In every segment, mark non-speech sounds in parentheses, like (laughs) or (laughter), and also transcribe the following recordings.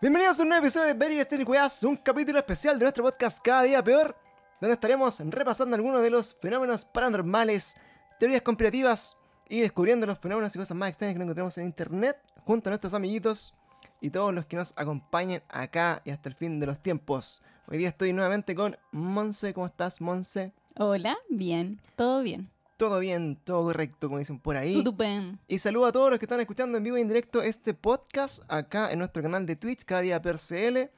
Bienvenidos a un nuevo episodio de Very Strange Weas, un capítulo especial de nuestro podcast Cada Día Peor, donde estaremos repasando algunos de los fenómenos paranormales, teorías conspirativas y descubriendo los fenómenos y cosas más extrañas que encontramos en internet, junto a nuestros amiguitos y todos los que nos acompañen acá y hasta el fin de los tiempos. Hoy día estoy nuevamente con Monse. ¿Cómo estás, Monse? Hola, bien, todo bien. Todo bien, todo correcto, como dicen por ahí. Y saludo a todos los que están escuchando en vivo y en directo este podcast acá en nuestro canal de Twitch, cada día PRCL.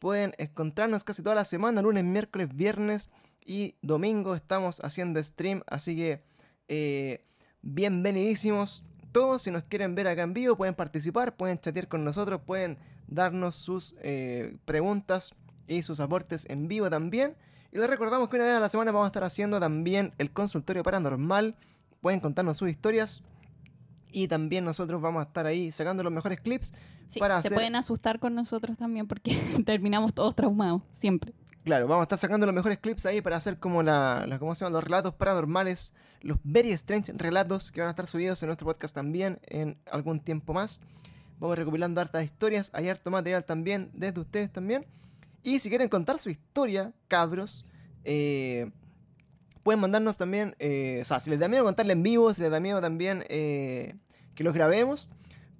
Pueden encontrarnos casi toda la semana, lunes, miércoles, viernes y domingo estamos haciendo stream, así que eh, bienvenidísimos todos. Si nos quieren ver acá en vivo, pueden participar, pueden chatear con nosotros, pueden darnos sus eh, preguntas y sus aportes en vivo también. Y les recordamos que una vez a la semana vamos a estar haciendo también el consultorio paranormal. Pueden contarnos sus historias. Y también nosotros vamos a estar ahí sacando los mejores clips Sí, para se hacer. pueden asustar con nosotros también porque (laughs) terminamos todos traumados, siempre. Claro, vamos a estar sacando los mejores clips ahí para hacer como la, la- ¿cómo se llaman? los relatos paranormales, los very strange relatos que van a estar subidos en nuestro podcast también en algún tiempo más. Vamos recopilando hartas historias, hay harto material también desde ustedes también. Y si quieren contar su historia, cabros, eh, pueden mandarnos también, eh, o sea, si les da miedo contarla en vivo, si les da miedo también eh, que los grabemos,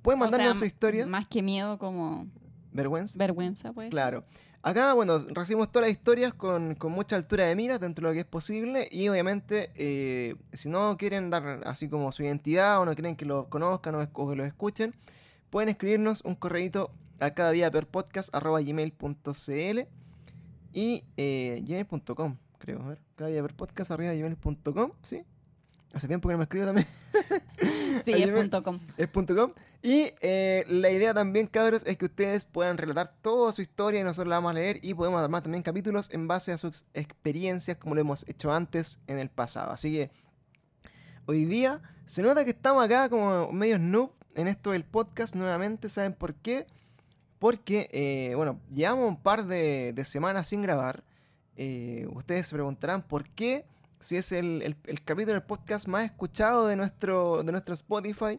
pueden O mandarnos sea, su historia. Más que miedo, como Vergüenza. vergüenza, pues. Claro. Acá, bueno, recibimos todas las historias con, con mucha altura de miras dentro de lo que es posible y obviamente eh, si no quieren dar así como su identidad o no quieren que lo conozcan o que lo escuchen, pueden escribirnos un correíto a cada día per podcast arroba gmail.cl y eh, gmail.com, creo. A ver, cada día per podcast arroba gmail.com, ¿sí? Hace tiempo que no me escribo también. (laughs) Sí, es punto com. es punto .com. Y eh, la idea también, cabros, es que ustedes puedan relatar toda su historia y nosotros la vamos a leer y podemos armar también capítulos en base a sus experiencias como lo hemos hecho antes en el pasado. Así que hoy día se nota que estamos acá como medio noob en esto del podcast nuevamente. ¿Saben por qué? Porque, eh, bueno, llevamos un par de, de semanas sin grabar. Eh, ustedes se preguntarán por qué, si es el, el- el capítulo del podcast más escuchado de nuestro, de nuestro Spotify.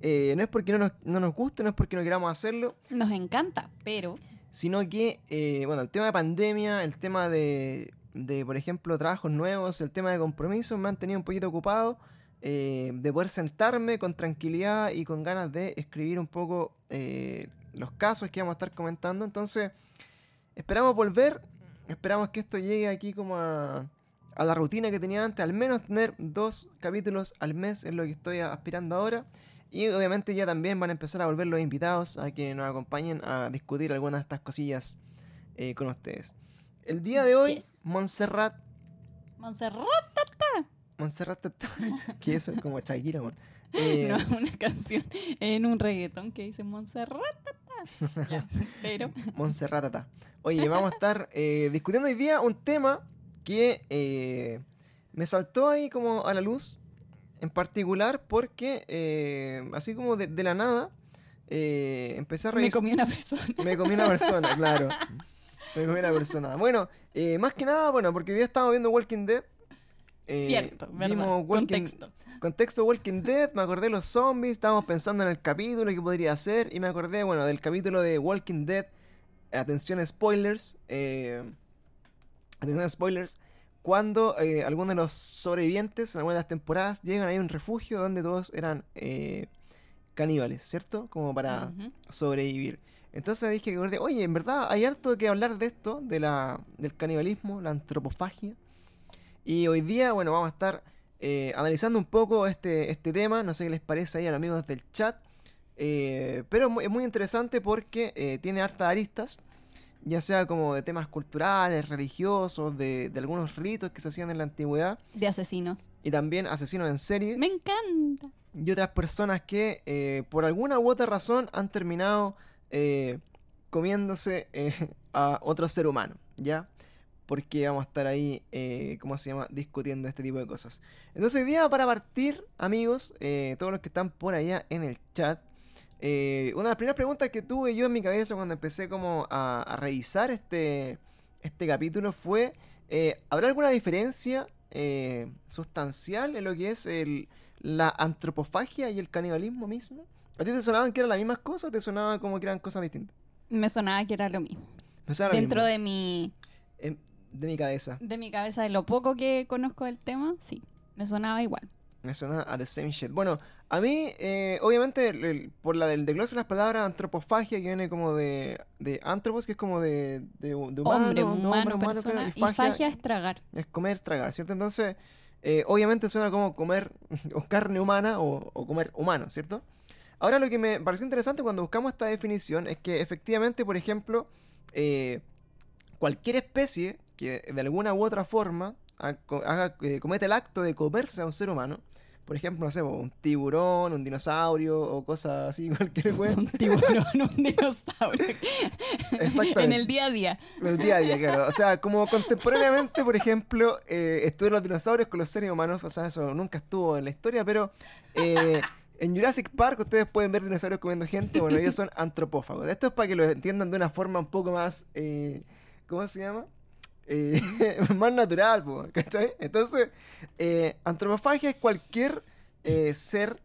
Eh, no es porque no nos, no nos guste, no es porque no queramos hacerlo, Nos encanta, pero sino que, bueno, el tema de pandemia, el tema de, de, por ejemplo, trabajos nuevos, el tema de compromisos me han tenido un poquito ocupado eh, de poder sentarme con tranquilidad y con ganas de escribir un poco eh, los casos que vamos a estar comentando. Entonces, esperamos volver, esperamos que esto llegue aquí como a, a la rutina que tenía antes, al menos tener dos capítulos al mes es lo que estoy aspirando ahora. Y obviamente ya también van a empezar a volver los invitados a que nos acompañen a discutir algunas de estas cosillas eh, con ustedes. El día de hoy, Yes. Montserrat. Montserrat Montserrat, (laughs) que eso es como Shakira. Eh, no una canción en un reggaetón que dice Montserrat. (laughs) Ya, pero (laughs) Montserratata. Oye, vamos a estar (laughs) eh, discutiendo hoy día un tema que eh, me saltó ahí como a la luz, en particular porque, eh, así como de, de la nada, empecé a me revisar. comí una persona. Me comí una persona, claro. Me comí una persona. Bueno, más que nada, bueno, porque hoy día estábamos viendo Walking Dead. Eh, Cierto, verdad. vimos Walking, Contexto. Contexto Walking Dead, me acordé de los zombies, estábamos pensando en el capítulo que podría hacer y me acordé, bueno, del capítulo de Walking Dead. Atención spoilers. eh, atención spoilers. Cuando eh, algunos de los sobrevivientes en alguna de las temporadas llegan a un refugio donde todos eran eh, caníbales, ¿cierto? Como para sobrevivir. Entonces dije, que acordé, oye, en verdad hay harto que hablar de esto, de la, del canibalismo, la antropofagia. Y hoy día, bueno, vamos a estar eh, analizando un poco este, este tema. No sé qué les parece ahí a los amigos del chat. Eh, pero es muy, es muy interesante porque eh, tiene hartas aristas. Ya sea como de temas culturales, religiosos, de, de algunos ritos que se hacían en la antigüedad. De asesinos. Y también asesinos en serie Me encanta. y otras personas que eh, por alguna u otra razón han terminado eh, comiéndose (laughs) a otro ser humano, ¿ya? Porque vamos a estar ahí, eh, ¿cómo se llama?, discutiendo este tipo de cosas. Entonces hoy día para partir, amigos, eh, todos los que están por allá en el chat, eh, una de las primeras preguntas que tuve yo en mi cabeza cuando empecé como a, a revisar este, este capítulo fue, ¿habrá alguna diferencia sustancial en lo que es el, la antropofagia y el canibalismo mismo? ¿A ti te sonaban que eran las mismas cosas o te sonaba como que eran cosas distintas? Me sonaba que era lo mismo. Me suena lo Dentro mismo. de mi, Em, de mi cabeza. de mi cabeza, de lo poco que conozco del tema, sí, me sonaba igual. Me suena a The Same Shit. Bueno, a mí, eh, obviamente, el- el- por la del desglose de las palabras antropofagia, que viene como de, de antropos, que es como de, de, de humano, hombre, humano, hombre, humano, persona. claro, Y fagia es tragar. es comer, tragar, ¿cierto? Entonces, eh, obviamente suena como comer (laughs) o carne humana o, o comer humano, ¿cierto? Ahora lo que me pareció interesante cuando buscamos esta definición es que efectivamente, por ejemplo, eh, cualquier especie que de alguna u otra forma haga, eh, cometa el acto de comerse a un ser humano, por ejemplo, no sé, un tiburón, un dinosaurio o cosas así, (laughs) cualquier wea, Un tiburón, un dinosaurio. (laughs) Exactamente. en el día a día. El día a día, claro. O sea, como contemporáneamente, por ejemplo, eh, estuvieron los dinosaurios con los seres humanos. O sea, eso nunca estuvo en la historia, pero eh, en Jurassic Park ustedes pueden ver dinosaurios comiendo gente. Bueno, ellos son antropófagos. Esto es para que lo entiendan de una forma un poco más. eh, ¿Cómo se llama? Eh, (laughs) más natural, po, ¿cachai? Entonces, eh, antropofagia es cualquier eh, ser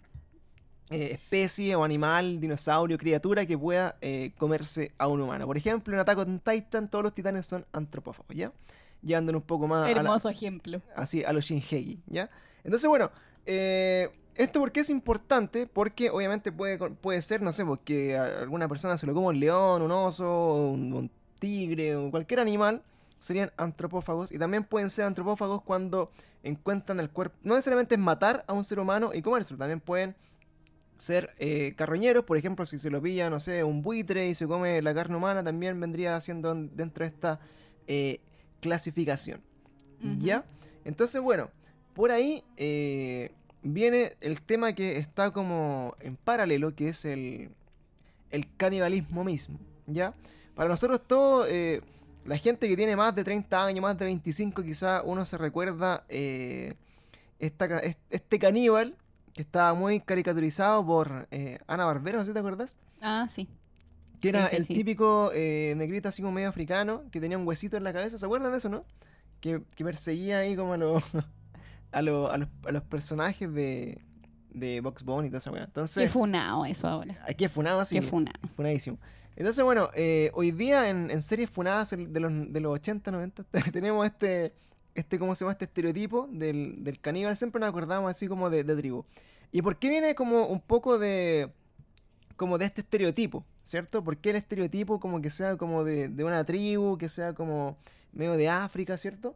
especie o animal, dinosaurio, criatura que pueda comerse a un humano. Por ejemplo, en Attack on Titan todos los titanes son antropófagos, ¿ya? Llevándonos un poco más a la- Hermoso ejemplo. así a los Shinhegi, ¿ya? Entonces, bueno, esto porque es importante, porque obviamente puede, puede ser, no sé, porque a alguna persona se lo come un león, un oso, un, un tigre o cualquier animal, serían antropófagos y también pueden ser antropófagos cuando encuentran el cuerpo, no necesariamente es matar a un ser humano y comérselo, también pueden ser eh, carroñeros, por ejemplo, si se lo pilla, no sé, un buitre y se come la carne humana, también vendría siendo dentro de esta eh, clasificación. ¿Ya? Entonces, bueno, por ahí eh, viene el tema que está como en paralelo, que es el, el canibalismo mismo, ¿ya? Para nosotros todo, la gente que tiene más de 30 años, más de 25, quizá uno se recuerda eh, esta este caníbal que estaba muy caricaturizado por eh, Ana Barbera, no sé si te acuerdas. Ah, sí. Que era Sí, sí, el sí. típico eh, negrito así como medio africano, que tenía un huesito en la cabeza. ¿Se acuerdan de eso, no? Que, que perseguía ahí como a, los (laughs) a, los- a los, a los personajes de, de Box Bunny y toda esa weá. Qué Entonces, funado eso ahora. aquí es funado así. Qué funado. Funadísimo. Entonces, bueno, eh, hoy día en, en series funadas de los, de los 80, 90, (laughs) tenemos este, este, ¿cómo se llama? Este estereotipo del, del caníbal. Siempre nos acordamos así como de, de tribu. ¿Y por qué viene como un poco de, como de este estereotipo? ¿Cierto? ¿Por qué el estereotipo como que sea como de, de una tribu, que sea como medio de África, ¿cierto?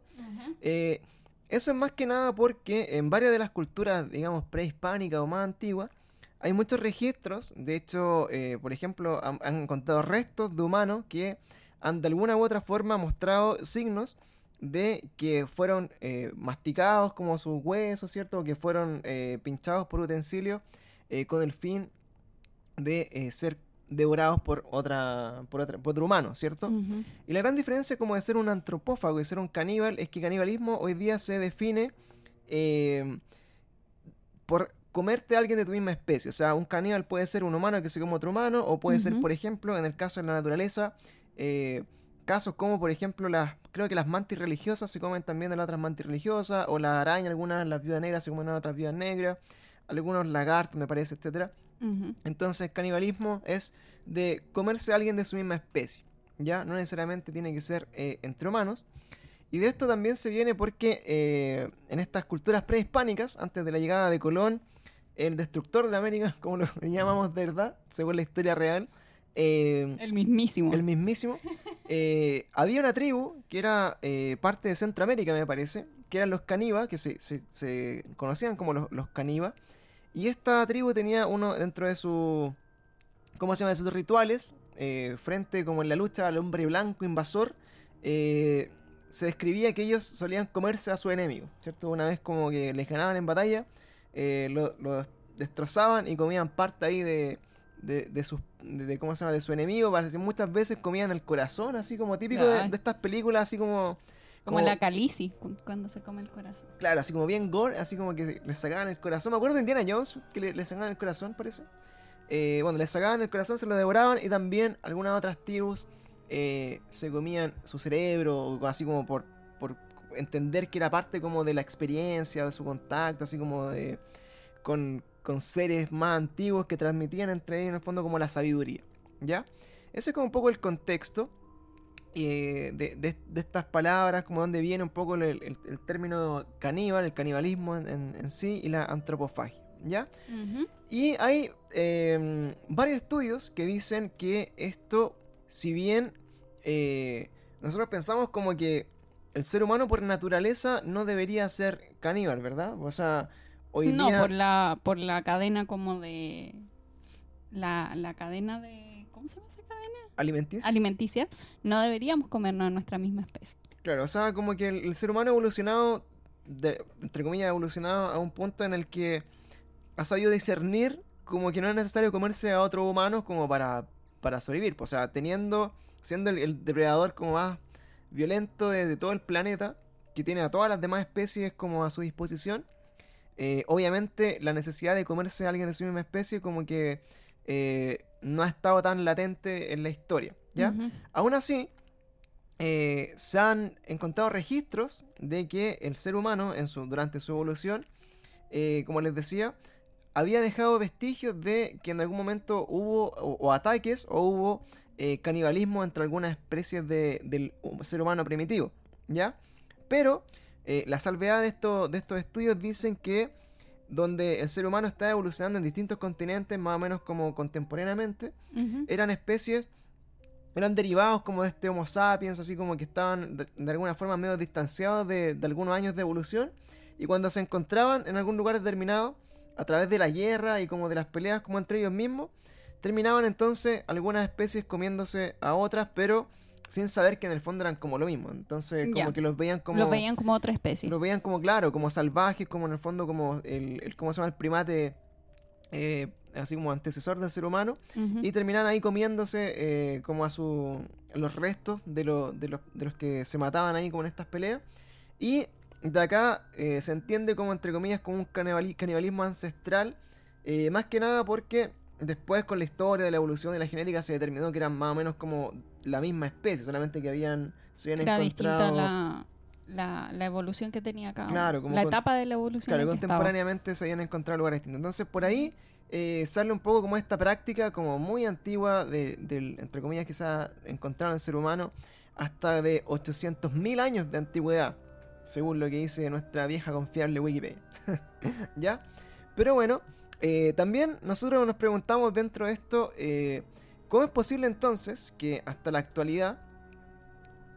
Eh, eso es más que nada porque en varias de las culturas, digamos, prehispánicas o más antiguas, hay muchos registros. De hecho, eh, por ejemplo, han, han encontrado restos de humanos que han de alguna u otra forma mostrado signos de que fueron eh, masticados como sus huesos, ¿cierto? O que fueron eh, pinchados por utensilios con el fin de ser devorados por otra, por otra, por otro humano, ¿cierto? Y la gran diferencia como de ser un antropófago y ser un caníbal es que canibalismo hoy día se define por comerte a alguien de tu misma especie. O sea, un caníbal puede ser un humano que se come otro humano, o puede ser, por ejemplo, en el caso de la naturaleza, eh, casos como, por ejemplo, las creo que las mantis religiosas se comen también de las otras mantis religiosas, o las arañas, algunas, las viudas negras se comen a otras viudas negras, algunos lagartos, me parece, etcétera. Ujú. Entonces, canibalismo es de comerse a alguien de su misma especie. Ya, no necesariamente tiene que ser eh, entre humanos. Y de esto también se viene porque eh, en estas culturas prehispánicas, antes de la llegada de Colón, el destructor de América, (laughs) como lo (laughs) llamamos de verdad, según la historia real, eh, El mismísimo. el mismísimo, (laughs) eh, había una tribu que era eh, parte de Centroamérica, me parece, que eran los canibas, que se, se- se conocían como los, los canibas. Y esta tribu tenía uno dentro de su. ¿Cómo se llama? De sus rituales, frente como en la lucha al hombre blanco invasor, se describía que ellos solían comerse a su enemigo, ¿cierto? Una vez como que les ganaban en batalla, eh, lo, lo destrozaban y comían parte ahí de, de, de sus, de, ¿cómo se llama? De su enemigo. Parece muchas veces comían el corazón, así como típico de, estas películas, así como... Como la calici, cu- cuando se come el corazón. Claro, así como bien gore, así como que les sacaban el corazón. Me acuerdo de Indiana Jones, que le, le sacaban el corazón, parece. Eh, bueno, les sacaban el corazón, se lo devoraban y también algunas otras tribus eh, se comían su cerebro, así como por entender que era parte como de la experiencia, de su contacto, así como de con, con seres más antiguos que transmitían entre ellos en el fondo como la sabiduría, ¿ya? ese es como un poco el contexto eh, de, de- de estas palabras, como donde viene un poco el, el- el término caníbal, el canibalismo en, en- en sí y la antropofagia, ¿ya? Y hay eh, varios estudios que dicen que esto, si bien eh, nosotros pensamos como que el ser humano por naturaleza no debería ser caníbal, ¿verdad? O sea, hoy no, día... por la, por la cadena como de... La, la cadena de... ¿Cómo se llama esa cadena? Alimenticio. Alimenticia. No deberíamos comernos a nuestra misma especie. Claro, o sea, como que el, el ser humano ha evolucionado, de- entre comillas, ha evolucionado a un punto en el que ha sabido discernir como que no es necesario comerse a otros humanos como para, para sobrevivir. O sea, teniendo, siendo el, el depredador como más violento de, de todo el planeta, que tiene a todas las demás especies como a su disposición, eh, obviamente la necesidad de comerse a alguien de su misma especie como que eh, no ha estado tan latente en la historia, ¿ya? Aún así, eh, se han encontrado registros de que el ser humano, en su, durante su evolución, como les decía, había dejado vestigios de que en algún momento hubo o, o ataques o hubo eh, canibalismo entre algunas especies de- del ser humano primitivo, ¿ya? Pero eh, la salvedad de, esto- de estos estudios dicen que donde el ser humano está evolucionando en distintos continentes, más o menos como contemporáneamente, eran especies, eran derivados como de este Homo sapiens, así como que estaban de, de alguna forma medio distanciados de, de algunos años de evolución, y cuando se encontraban en algún lugar determinado, a través de la guerra y como de las peleas como entre ellos mismos, terminaban entonces algunas especies comiéndose a otras, pero sin saber que en el fondo eran como lo mismo. Entonces como que los veían como... Los veían como otra especie. Lo veían como, claro, como salvajes, como en el fondo como el, el- ¿cómo se llama? El primate, eh, así como antecesor del ser humano. Y terminan ahí comiéndose eh, como a su, los restos de, lo- de los, de los que se mataban ahí como en estas peleas. Y de acá eh, se entiende como, entre comillas, como un canibali- canibalismo ancestral. eh, más que nada porque después con la historia de la evolución de la genética se determinó que eran más o menos como la misma especie, solamente que habían, se habían Era encontrado... distinta la, la, la evolución que tenía cada. Claro, como La con- etapa de la evolución. Claro, contemporáneamente se habían encontrado lugares distintos. Entonces, por ahí eh, sale un poco como esta práctica, como muy antigua, de, del, entre comillas, que se ha encontrado en el ser humano, hasta de 800.000 años de antigüedad, según lo que dice nuestra vieja confiable Wikipedia. (laughs) ¿Ya? Pero bueno, eh, también nosotros nos preguntamos dentro de esto, eh, ¿cómo es posible entonces que hasta la actualidad,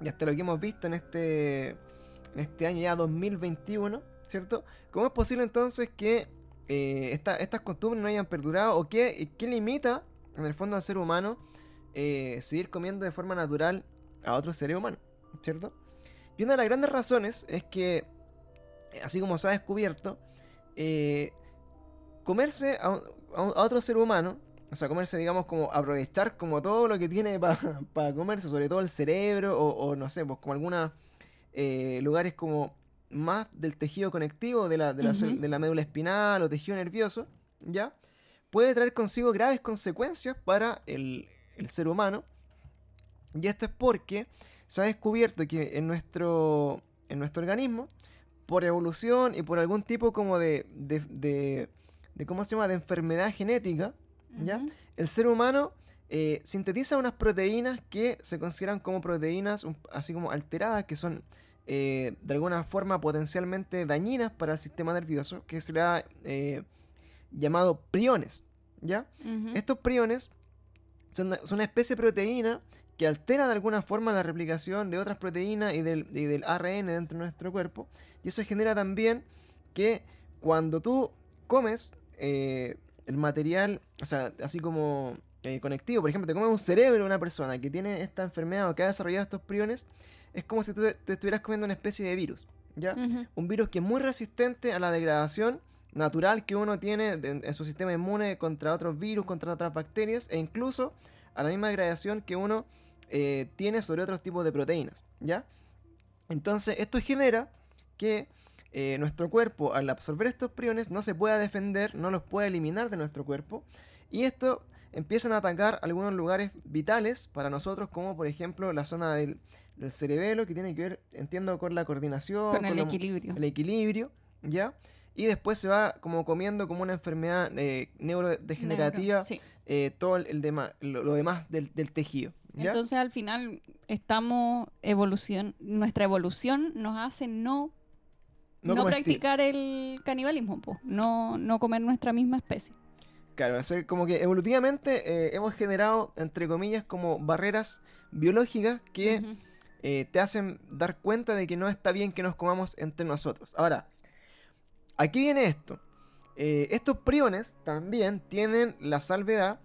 y hasta lo que hemos visto en este, en este año ya 2021, ¿cierto? ¿Cómo es posible entonces que eh, esta- estas costumbres no hayan perdurado o qué, qué limita en el fondo al ser humano seguir comiendo de forma natural a otros seres humanos, ¿cierto? Y una de las grandes razones es que, así como se ha descubierto, eh, comerse a, otro ser humano, o sea, comerse, digamos, como aprovechar como todo lo que tiene para (laughs) comerse, sobre todo el cerebro o, o no sé, pues como algunos lugares como más del tejido conectivo de la, de, la de la médula espinal o tejido nervioso, ¿ya? Puede traer consigo graves consecuencias para el, el ser humano. Y esto es porque se ha descubierto que en nuestro, en nuestro organismo, por evolución y por algún tipo como de, de, de- de- ¿cómo se llama?, de enfermedad genética, ¿ya? El ser humano eh, sintetiza unas proteínas que se consideran como proteínas un- así como alteradas, que son eh, de alguna forma potencialmente dañinas para el sistema nervioso, que se le ha eh, llamado priones, ¿ya? Estos priones son, son una especie de proteína que altera de alguna forma la replicación de otras proteínas y del, y del ARN dentro de nuestro cuerpo. Y eso genera también que cuando tú comes eh, el material, o sea, así como eh, conectivo, por ejemplo, te comes un cerebro de una persona que tiene esta enfermedad o que ha desarrollado estos priones, es como si tú te estuvieras comiendo una especie de virus, ¿ya? Un virus que es muy resistente a la degradación natural que uno tiene en su sistema inmune contra otros virus, contra otras bacterias e incluso a la misma degradación que uno eh, tiene sobre otros tipos de proteínas, ¿ya? Entonces esto genera que eh, nuestro cuerpo al absorber estos priones no se pueda defender, no los pueda eliminar de nuestro cuerpo y esto empiezan a atacar algunos lugares vitales para nosotros como por ejemplo la zona del, del cerebelo que tiene que ver, entiendo, con la coordinación, Con el lo- equilibrio. el equilibrio, ¿ya? y después se va como comiendo como una enfermedad eh, neurodegenerativa Neuro, sí. eh, todo el, el dema- lo, lo demás del, del tejido. ¿ya? Entonces al final estamos evolución, nuestra evolución nos hace no, No practicar el canibalismo, po, no, no comer nuestra misma especie. Claro, hacer como que evolutivamente eh, hemos generado, entre comillas, como barreras biológicas que eh, te hacen dar cuenta de que no está bien que nos comamos entre nosotros. Ahora, aquí viene esto. Eh, estos priones también tienen la salvedad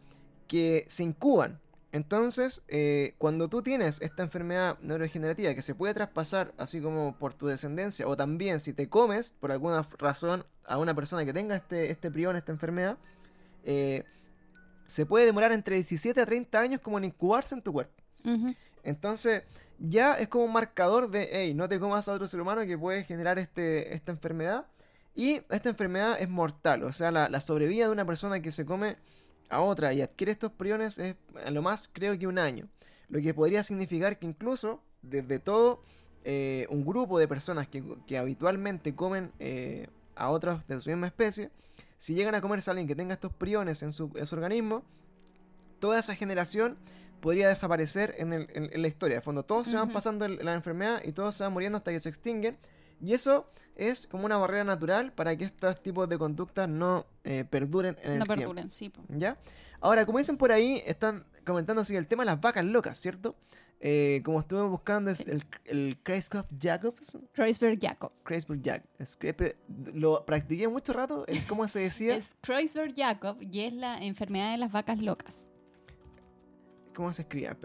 que se incuban. Entonces, eh, cuando tú tienes esta enfermedad neurodegenerativa que se puede traspasar así como por tu descendencia, o también si te comes por alguna razón a una persona que tenga este, este prión, esta enfermedad, eh, se puede demorar entre 17 a 30 años como en incubarse en tu cuerpo. Entonces, ya es como un marcador de, hey, no te comas a otro ser humano que puede generar este, esta enfermedad. Y esta enfermedad es mortal, o sea, la, la sobrevida de una persona que se come a otra y adquiere estos priones es a lo más creo que un año. Lo que podría significar que incluso desde todo eh, un grupo de personas que, que habitualmente comen eh, a otros de su misma especie, si llegan a comerse a alguien que tenga estos priones en su, en su organismo, toda esa generación podría desaparecer en, el- en- en la historia. De fondo, todos se van pasando el- la enfermedad y todos se van muriendo hasta que se extinguen. Y eso es como una barrera natural para que estos tipos de conductas no eh, perduren en el No tiempo. perduren, sí. po. ¿Ya? Ahora, como dicen por ahí, están comentando así el tema de las vacas locas, ¿cierto? Eh, como estuve buscando es el, el Kreisberg Jacobs. Kreuzberg Jacob. Kreisberg que- Lo practiqué mucho rato, el cómo se decía. Es Kreuzberg Jacob y es la enfermedad de las vacas locas. ¿Cómo se escribe?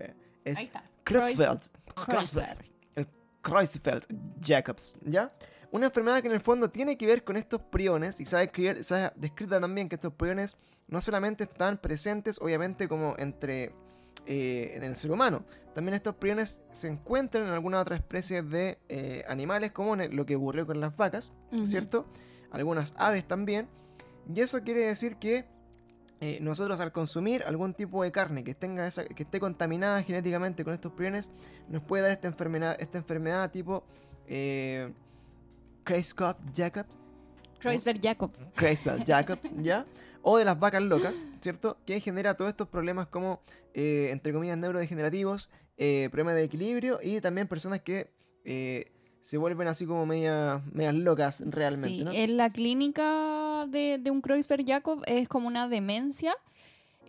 Es Ahí está. Creutzfeldt. Kreuz- Kreuzberg. Kreuzfeld Jacobs, ¿ya? Una enfermedad que en el fondo tiene que ver con estos priones y se ha, descrito también que estos priones no solamente están presentes, obviamente, como entre eh, en el ser humano, también estos priones se encuentran en alguna otra especie de eh, animales, como en lo que ocurrió con las vacas. ¿cierto? Algunas aves también. Y eso quiere decir que eh, nosotros al consumir algún tipo de carne que, tenga esa, que esté contaminada genéticamente con estos priones, nos puede dar esta enfermedad, esta enfermedad tipo eh, Kreutzfeldt-Jakob, Kreuzberg Jacob. Kreutzfeldt-Jakob, (laughs) ¿ya? O de las vacas locas, ¿cierto? Que genera todos estos problemas como, eh, entre comillas, neurodegenerativos, eh, problemas de equilibrio y también personas que se vuelven así como medias medias locas realmente, Sí, ¿no? En la clínica de, de un Kreuzberg Jacob es como una demencia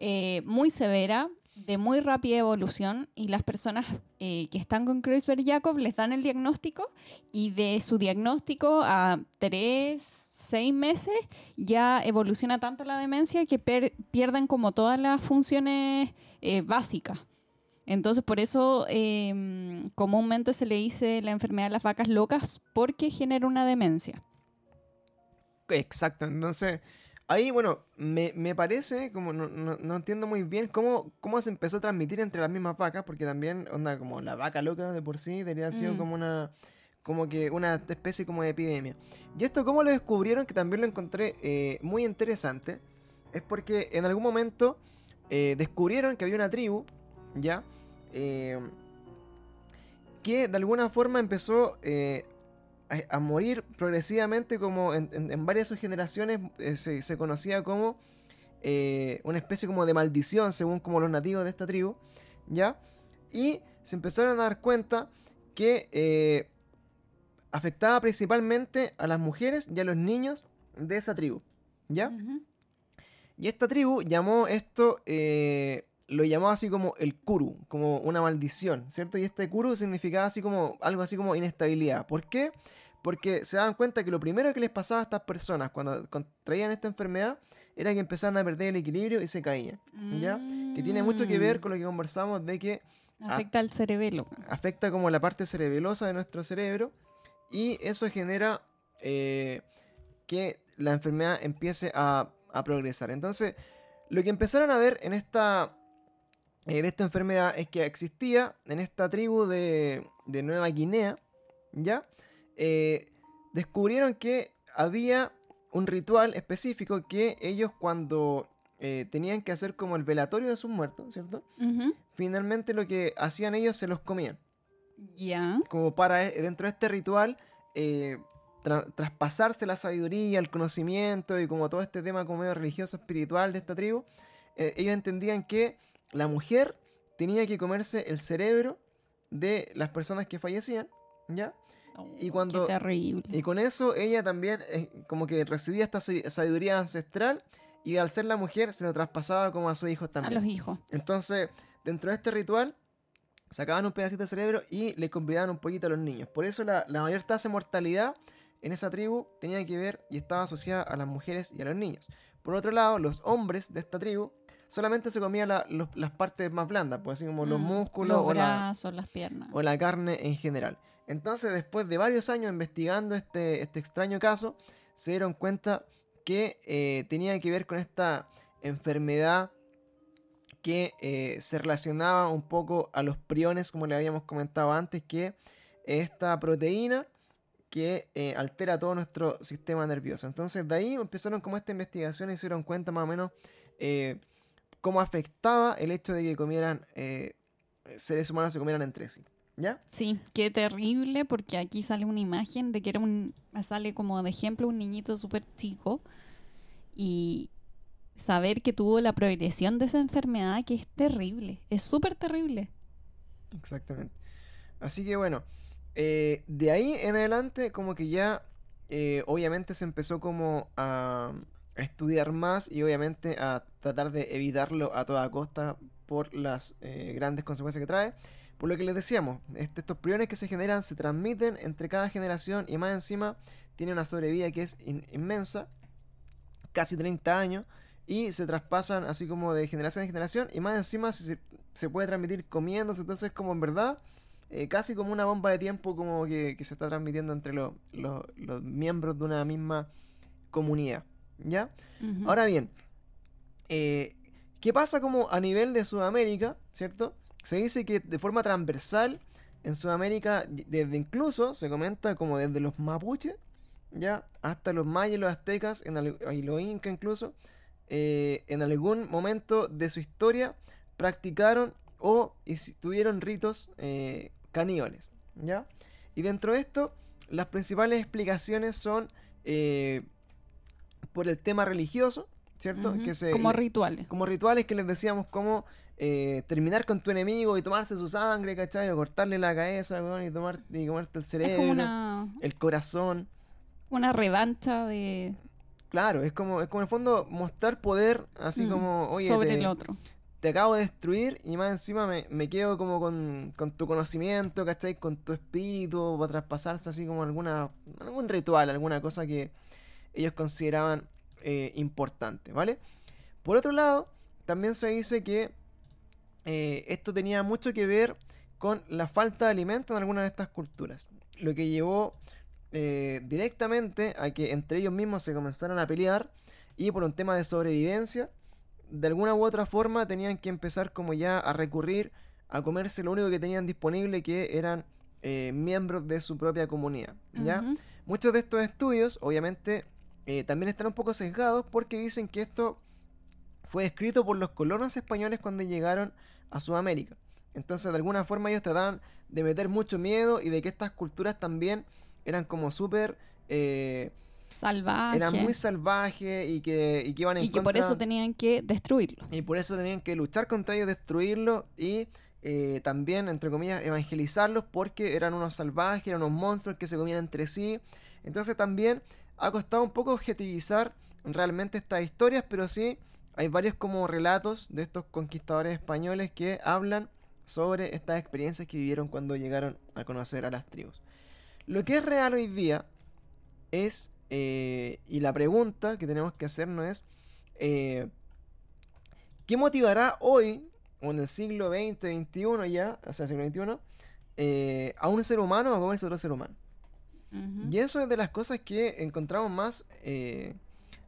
eh, muy severa, de muy rápida evolución, y las personas eh, que están con Kreuzberg Jacob les dan el diagnóstico, y de su diagnóstico a tres, seis meses ya evoluciona tanto la demencia que pierden como todas las funciones eh, básicas. Entonces, por eso eh, comúnmente se le dice la enfermedad de las vacas locas porque genera una demencia. Exacto, entonces ahí, bueno, me, me parece, como no, no- no entiendo muy bien cómo, cómo se empezó a transmitir entre las mismas vacas, porque también, onda, como la vaca loca de por sí, debería haber sido Mm. como una, como que una especie como de epidemia. Y esto, ¿cómo lo descubrieron? Que también lo encontré eh, muy interesante, es porque en algún momento eh, descubrieron que había una tribu, ¿ya? Eh, que de alguna forma empezó eh, a, a morir progresivamente como en, en- en varias de sus generaciones eh, se, se conocía como eh, una especie como de maldición según como los nativos de esta tribu, ¿ya? Y se empezaron a dar cuenta que eh, afectaba principalmente a las mujeres y a los niños de esa tribu, ¿ya? Y esta tribu llamó esto, eh, lo llamó así como el Kuru, como una maldición, ¿cierto? Y este Kuru significaba así como algo así como inestabilidad. ¿Por qué? Porque se daban cuenta que lo primero que les pasaba a estas personas cuando contraían esta enfermedad era que empezaban a perder el equilibrio y se caían, ¿ya? Que tiene mucho que ver con lo que conversamos de que Afecta al cerebelo. afecta como la parte cerebelosa de nuestro cerebro y eso genera eh, que la enfermedad empiece a, a progresar. Entonces, lo que empezaron a ver en esta, en esta enfermedad es que existía en esta tribu de, de Nueva Guinea, ¿ya? Eh, descubrieron que había un ritual específico que ellos cuando eh, tenían que hacer como el velatorio de sus muertos, ¿cierto? Finalmente lo que hacían ellos se los comían Ya. como para eh, dentro de este ritual eh, traspasarse la sabiduría, el conocimiento y como todo este tema como medio religioso, espiritual de esta tribu, eh, ellos entendían que la mujer tenía que comerse el cerebro de las personas que fallecían, ¿ya? Y cuando terrible. y con eso ella también eh, como que recibía esta sabiduría ancestral y al ser la mujer se lo traspasaba como a sus hijos también. A los hijos. Entonces, dentro de este ritual sacaban un pedacito de cerebro y le convidaban un poquito a los niños. Por eso la, mayor tasa de mortalidad en esa tribu tenía que ver y estaba asociada a las mujeres y a los niños. Por otro lado, los hombres de esta tribu solamente se comían las partes más blandas, pues así como los mm, músculos los brazos, las piernas. O la carne en general. Entonces, después de varios años investigando este, este extraño caso, se dieron cuenta que eh, tenía que ver con esta enfermedad que eh, se relacionaba un poco a los priones, como le habíamos comentado antes, que esta proteína que eh, altera todo nuestro sistema nervioso. Entonces de ahí empezaron como esta investigación y se dieron cuenta más o menos cómo afectaba el hecho de que comieran seres humanos se comieran entre sí. ¿Ya? Sí, qué terrible, porque aquí sale una imagen de que era un. sale como de ejemplo un niñito súper chico. Y saber que tuvo la progresión de esa enfermedad, que es terrible, es súper terrible. Exactamente. Así que bueno, eh, de ahí en adelante, como que ya. Eh, obviamente se empezó como a, estudiar más y obviamente a tratar de evitarlo a toda costa por las eh, grandes consecuencias que trae. Por lo que les decíamos, este, estos priones que se generan se transmiten entre cada generación y más encima tiene una sobrevida que es inmensa, casi 30 años, y se traspasan así como de generación en generación y más encima se, se puede transmitir comiéndose, entonces como en verdad eh, casi como una bomba de tiempo como que, se está transmitiendo entre los miembros de una misma comunidad. ¿Ya? Ahora bien, eh, ¿qué pasa como a nivel de Sudamérica, ¿cierto? Se dice que de forma transversal en Sudamérica, desde incluso, se comenta como desde los mapuches, ya, hasta los mayas y los aztecas, en y los incas incluso, eh, en algún momento de su historia practicaron o tuvieron ritos eh, caníbales, ¿ya? Y dentro de esto, las principales explicaciones son eh, por el tema religioso, ¿cierto? que se, como rituales. Como rituales que les decíamos como eh, terminar con tu enemigo y tomarse su sangre, ¿cachai? O cortarle la cabeza, y, tomar, y comerte el cerebro, el corazón. Una revancha de... Claro, es como, es como en el fondo mostrar poder, así mm, como, oye, sobre el otro. Te acabo de destruir y más encima me, quedo como con, tu conocimiento, ¿cachai? Con tu espíritu, para traspasarse así como alguna, algún ritual, alguna cosa que ellos consideraban eh, importante, ¿vale? Por otro lado, también se dice que eh, esto tenía mucho que ver con la falta de alimento en algunas de estas culturas, lo que llevó eh, directamente a que entre ellos mismos se comenzaran a pelear y por un tema de sobrevivencia, de alguna u otra forma tenían que empezar como ya a recurrir a comerse lo único que tenían disponible que eran eh, miembros de su propia comunidad. ¿ya? Muchos de estos estudios obviamente también están un poco sesgados porque dicen que esto fue escrito por los colonos españoles cuando llegaron a Sudamérica. Entonces, de alguna forma, ellos trataban de meter mucho miedo y de que estas culturas también eran como súper. Eh, salvajes. Eran muy salvajes y que, y que iban en Y que por eso tenían que destruirlo. Y por eso tenían que luchar contra ellos, destruirlo y eh, también, entre comillas, evangelizarlos porque eran unos salvajes, eran unos monstruos que se comían entre sí. Entonces, también ha costado un poco objetivizar realmente estas historias, pero sí hay varios como relatos de estos conquistadores españoles que hablan sobre estas experiencias que vivieron cuando llegaron a conocer a las tribus. Lo que es real hoy día es, eh, y la pregunta que tenemos que hacernos es, eh, ¿qué motivará hoy, o en el siglo XX, XXI ya, o sea, siglo XXI, eh, a un ser humano a comerse otro ser humano? Y eso es de las cosas que encontramos más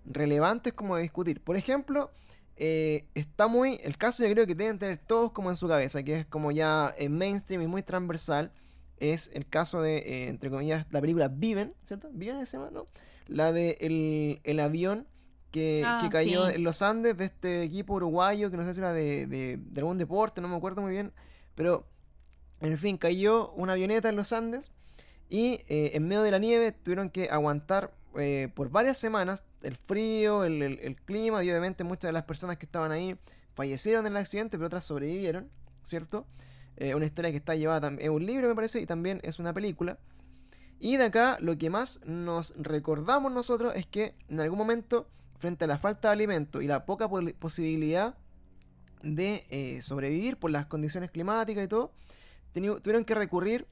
relevantes como de discutir. Por ejemplo, eh, está muy. El caso yo creo que deben tener todos como en su cabeza, que es como ya en mainstream y muy transversal. Es el caso de, eh, entre comillas, la película Viven, ¿cierto? Viven ese ¿no? La de el, avión que, ah, cayó en los Andes de este equipo uruguayo, que no sé si era de, de, de algún deporte, no me acuerdo muy bien. Pero, en fin, cayó una avioneta en los Andes Y eh, en medio de la nieve tuvieron que aguantar eh, por varias semanas el frío, el, clima, y obviamente muchas de las personas que estaban ahí fallecieron en el accidente, pero otras sobrevivieron, ¿cierto? Eh, una historia que está llevada también, es un libro me parece, y también es una película. Y de acá lo que más nos recordamos nosotros es que en algún momento, frente a la falta de alimento y la poca posibilidad de eh, sobrevivir por las condiciones climáticas y todo, tuvieron que recurrir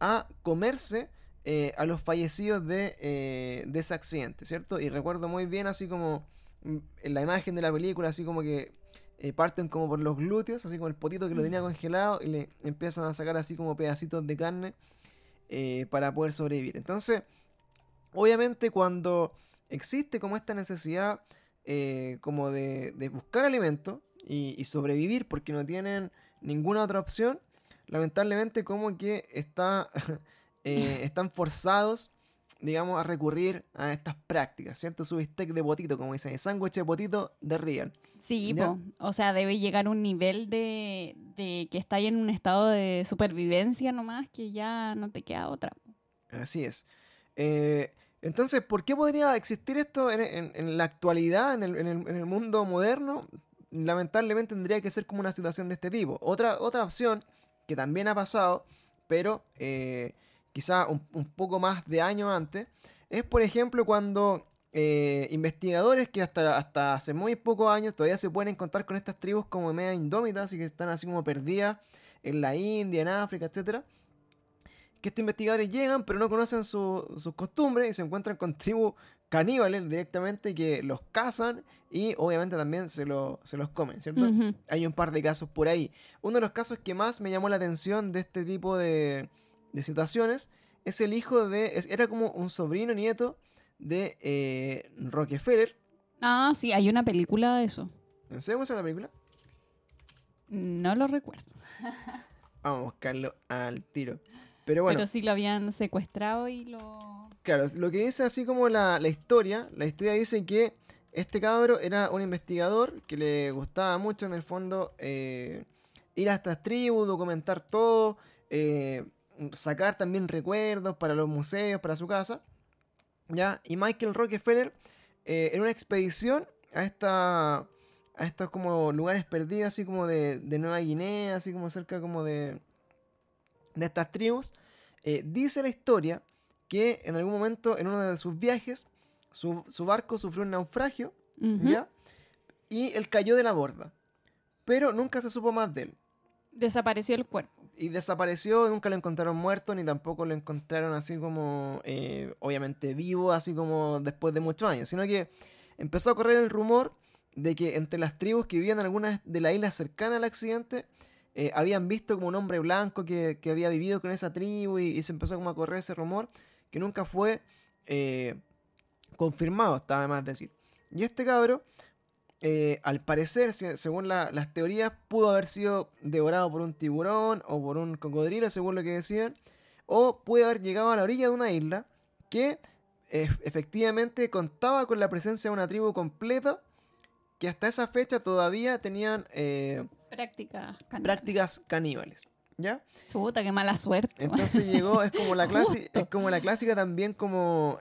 a comerse eh, a los fallecidos de, eh, de ese accidente, ¿cierto? Y recuerdo muy bien así como mm, en la imagen de la película, así como que eh, parten como por los glúteos, así como el potito que lo tenía congelado y le empiezan a sacar así como pedacitos de carne eh, para poder sobrevivir. Entonces, obviamente cuando existe como esta necesidad eh, como de, de buscar alimento y, y sobrevivir porque no tienen ninguna otra opción, lamentablemente como que está, (laughs) eh, (laughs) están forzados, digamos, a recurrir a estas prácticas, ¿cierto? Su bistec de potito, como dicen, el sándwich de potito de real. Sí, o sea, debe llegar un nivel de, de que está ahí en un estado de supervivencia nomás que ya no te queda otra. Así es. Eh, entonces, ¿por qué podría existir esto en, en- en la actualidad, en el, en el- en el mundo moderno? Lamentablemente tendría que ser como una situación de este tipo. Otra, otra opción que también ha pasado, pero eh, quizá un, un poco más de años antes, es por ejemplo cuando eh, investigadores que hasta, hasta hace muy pocos años todavía se pueden encontrar con estas tribus como media indómitas y que están así como perdidas en la India, en África, etcétera que estos investigadores llegan, pero no conocen su- sus costumbres y se encuentran con tribus caníbales directamente que los cazan y obviamente también se, lo- se los comen, ¿cierto? Hay un par de casos por ahí. Uno de los casos que más me llamó la atención de este tipo de, de situaciones es el hijo de... es- era como un sobrino nieto de eh, Rockefeller. Ah, sí, hay una película de eso. ¿En serio la película? No lo recuerdo. (laughs) Vamos a buscarlo al tiro. Pero bueno. Pero sí lo habían secuestrado y lo... Claro, lo que dice así como la, la historia, la historia dice que este cabro era un investigador que le gustaba mucho en el fondo eh, ir a estas tribus, documentar todo, eh, sacar también recuerdos para los museos, para su casa. ¿ya? Y Michael Rockefeller, eh, en una expedición a esta a estos como lugares perdidos, así como de, de Nueva Guinea, así como cerca como de, de estas tribus, eh, dice la historia que en algún momento en uno de sus viajes su, su barco sufrió un naufragio. Y él cayó de la borda, pero nunca se supo más de él. Desapareció el cuerpo. Y desapareció, nunca lo encontraron muerto, ni tampoco lo encontraron así como, eh, obviamente vivo, así como después de muchos años, sino que empezó a correr el rumor de que entre las tribus que vivían en algunas de las islas cercanas al accidente, eh, habían visto como un hombre blanco que, que había vivido con esa tribu y, se empezó como a correr ese rumor que nunca fue eh, confirmado, está de más decir. Y este cabro, eh, al parecer, se- según la- las teorías, pudo haber sido devorado por un tiburón o por un cocodrilo, según lo que decían, o puede haber llegado a la orilla de una isla que eh, efectivamente contaba con la presencia de una tribu completa que hasta esa fecha todavía tenían eh, prácticas caníbales. ¿Ya? Chuta, qué mala suerte. Entonces llegó, es como la (laughs) clase, es como la clásica también como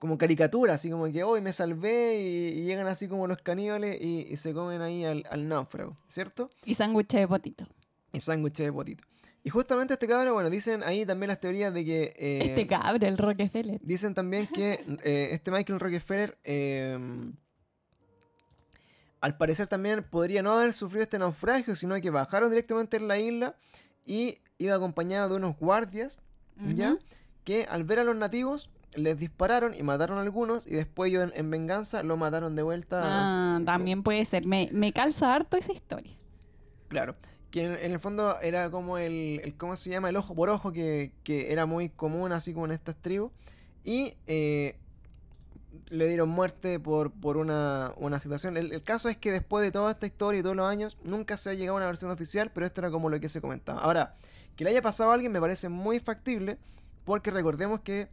como caricatura, así como que hoy me salvé y, y llegan así como los caníbales y, y se comen ahí al, al náufrago, ¿cierto? y sándwich de potito. Y sándwich de potito. Y justamente este cabrón, bueno, dicen ahí también las teorías de que eh, este cabro, el Rockefeller. Dicen también que eh, este Michael Rockefeller, eh, al parecer también podría no haber sufrido este naufragio, sino que bajaron directamente en la isla y iba acompañado de unos guardias, ¿ya? Que al ver a los nativos les dispararon y mataron a algunos y después ellos en, en venganza lo mataron de vuelta. Ah, también puede ser. Me, me calza harto esa historia. Claro. Que en, en el fondo era como el, el- ¿cómo se llama? El ojo por ojo que, que era muy común así como en estas tribus. Y eh, le dieron muerte por, por una, una situación. El, el caso es que después de toda esta historia y todos los años, nunca se ha llegado a una versión oficial, pero esto era como lo que se comentaba. Ahora, que le haya pasado a alguien me parece muy factible, porque recordemos que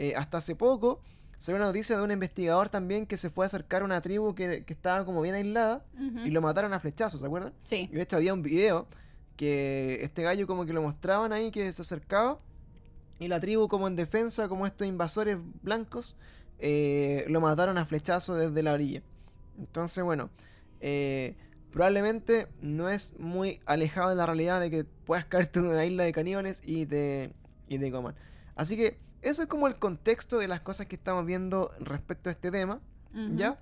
eh, hasta hace poco salió una noticia de un investigador también que se fue a acercar a una tribu que, que estaba como bien aislada y lo mataron a flechazos, ¿se acuerdan? Sí. Y de hecho había un video que este gallo como que lo mostraban ahí que se acercaba Y la tribu como en defensa, como estos invasores blancos, eh, lo mataron a flechazo desde la orilla. Entonces, bueno, eh, probablemente no es muy alejado de la realidad de que puedas caerte en una isla de caníbales y te, y te coman. Así que eso es como el contexto de las cosas que estamos viendo respecto a este tema. ¿ya?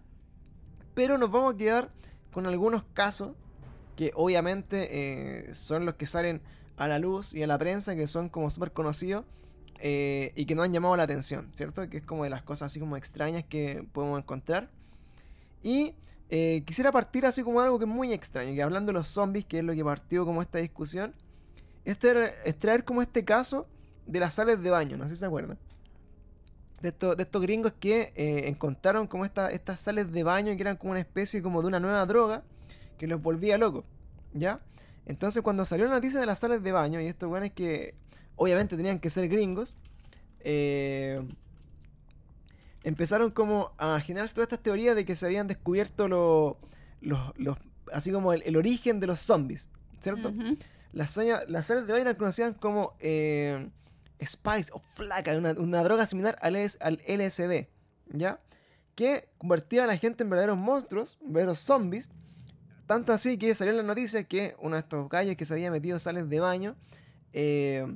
Pero nos vamos a quedar con algunos casos que obviamente eh, son los que salen a la luz y a la prensa, que son como súper conocidos eh, y que nos han llamado la atención, ¿cierto? Que es como de las cosas así como extrañas que podemos encontrar. Y eh, quisiera partir así como algo que es muy extraño, que hablando de los zombies, que es lo que partió como esta discusión, es traer, es traer como este caso de las sales de baño, no sé si se acuerdan. De, estos- de estos gringos que eh, encontraron como esta- estas sales de baño que eran como una especie como de una nueva droga que los volvía locos, ¿ya? Entonces cuando salió la noticia de las sales de baño, y estos weones que obviamente tenían que ser gringos, eh, empezaron como a generarse todas estas teorías de que se habían descubierto lo- los, los- así como el, el origen de los zombies, ¿cierto? Ujú. Las, saña- las sales de baño eran conocidas como eh, Spice o Flaca, una, una droga similar al, LS al LSD, ¿ya? Que convertía a la gente en verdaderos monstruos, verdaderos zombies. Tanto así que salió en la noticia que uno de estos gallos que se había metido sales de baño eh,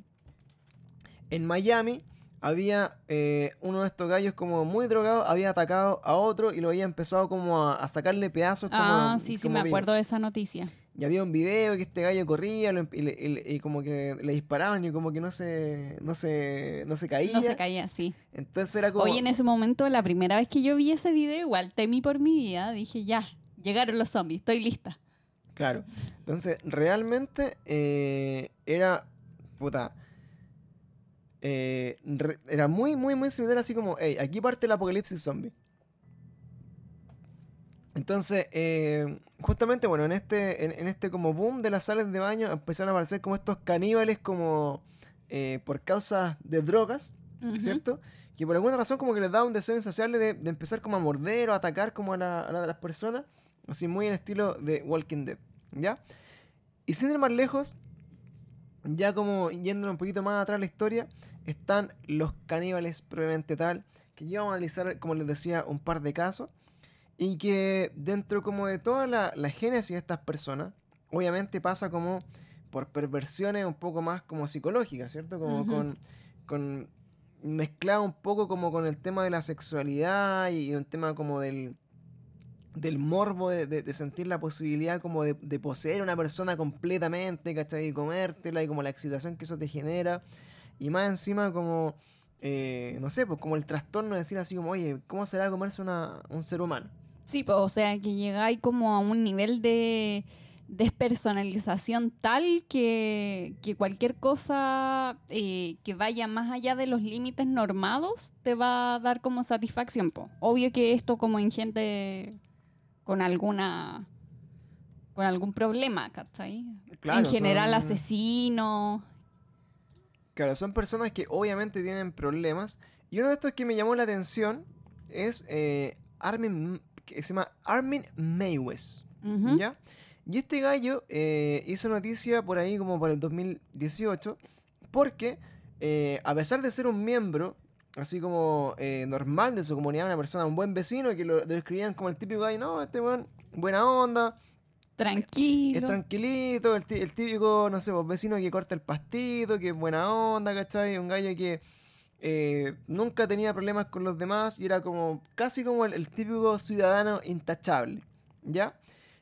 en Miami había eh, uno de estos gallos como muy drogado, había atacado a otro y lo había empezado como a, a sacarle pedazos. Como, Ah, sí, sí, me acuerdo de esa noticia. Y había un video que este gallo corría lo y, le- y le- y como que le disparaban y como que no se, no se, no se caía. No se caía, sí. Entonces era como... Oye, en ese momento, la primera vez que yo vi ese video, igual temí por mi vida. Dije, ya, llegaron los zombies, estoy lista. Claro. Entonces, realmente eh, era... Puta. eh, re- era muy, muy, muy similar así como, hey, aquí parte el apocalipsis zombie. Entonces, eh, justamente, bueno, en este, en, en este como boom de las sales de baño empezaron a aparecer como estos caníbales como eh, por causas de drogas. ¿cierto? Que por alguna razón como que les da un deseo insaciable de, de empezar como a morder o atacar como a, la, a la de las personas, así muy en estilo de Walking Dead, ¿ya? Y sin ir más lejos, ya como yéndonos un poquito más atrás la historia, están los caníbales propiamente tal, que ya vamos a analizar, como les decía, un par de casos, y que dentro como de toda la, la génesis de estas personas, obviamente pasa como por perversiones un poco más como psicológicas, ¿cierto? Como con, con mezclado un poco como con el tema de la sexualidad y un tema como del del morbo de, de- de sentir la posibilidad como de, de poseer a una persona completamente, ¿cachai? Y comértela y como la excitación que eso te genera. Y más encima como, eh, no sé, pues como el trastorno de decir así como, oye, ¿cómo será comerse una, un ser humano? Sí, pues, o sea, que llegáis como a un nivel de despersonalización tal que, que cualquier cosa eh, que vaya más allá de los límites normados te va a dar como satisfacción. po. Obvio que esto como en gente con alguna con algún problema, ¿cachai? Claro, en general son- asesinos. Claro, son personas que obviamente tienen problemas. Y uno de estos que me llamó la atención es eh, Armin, que se llama Armin Meiwes. Ujú. ¿Ya? Y este gallo eh, hizo noticia por ahí como para el 2018 porque eh, a pesar de ser un miembro así como eh, normal de su comunidad, una persona, un buen vecino que lo describían como el típico gallo, no, este weón, buena onda, es Tranquilo. tranquilito, el, el típico, no sé, pues, vecino que corta el pastito, que es buena onda, ¿cachai? Un gallo que eh, nunca tenía problemas con los demás y era como casi como el, el típico ciudadano intachable, ¿ya?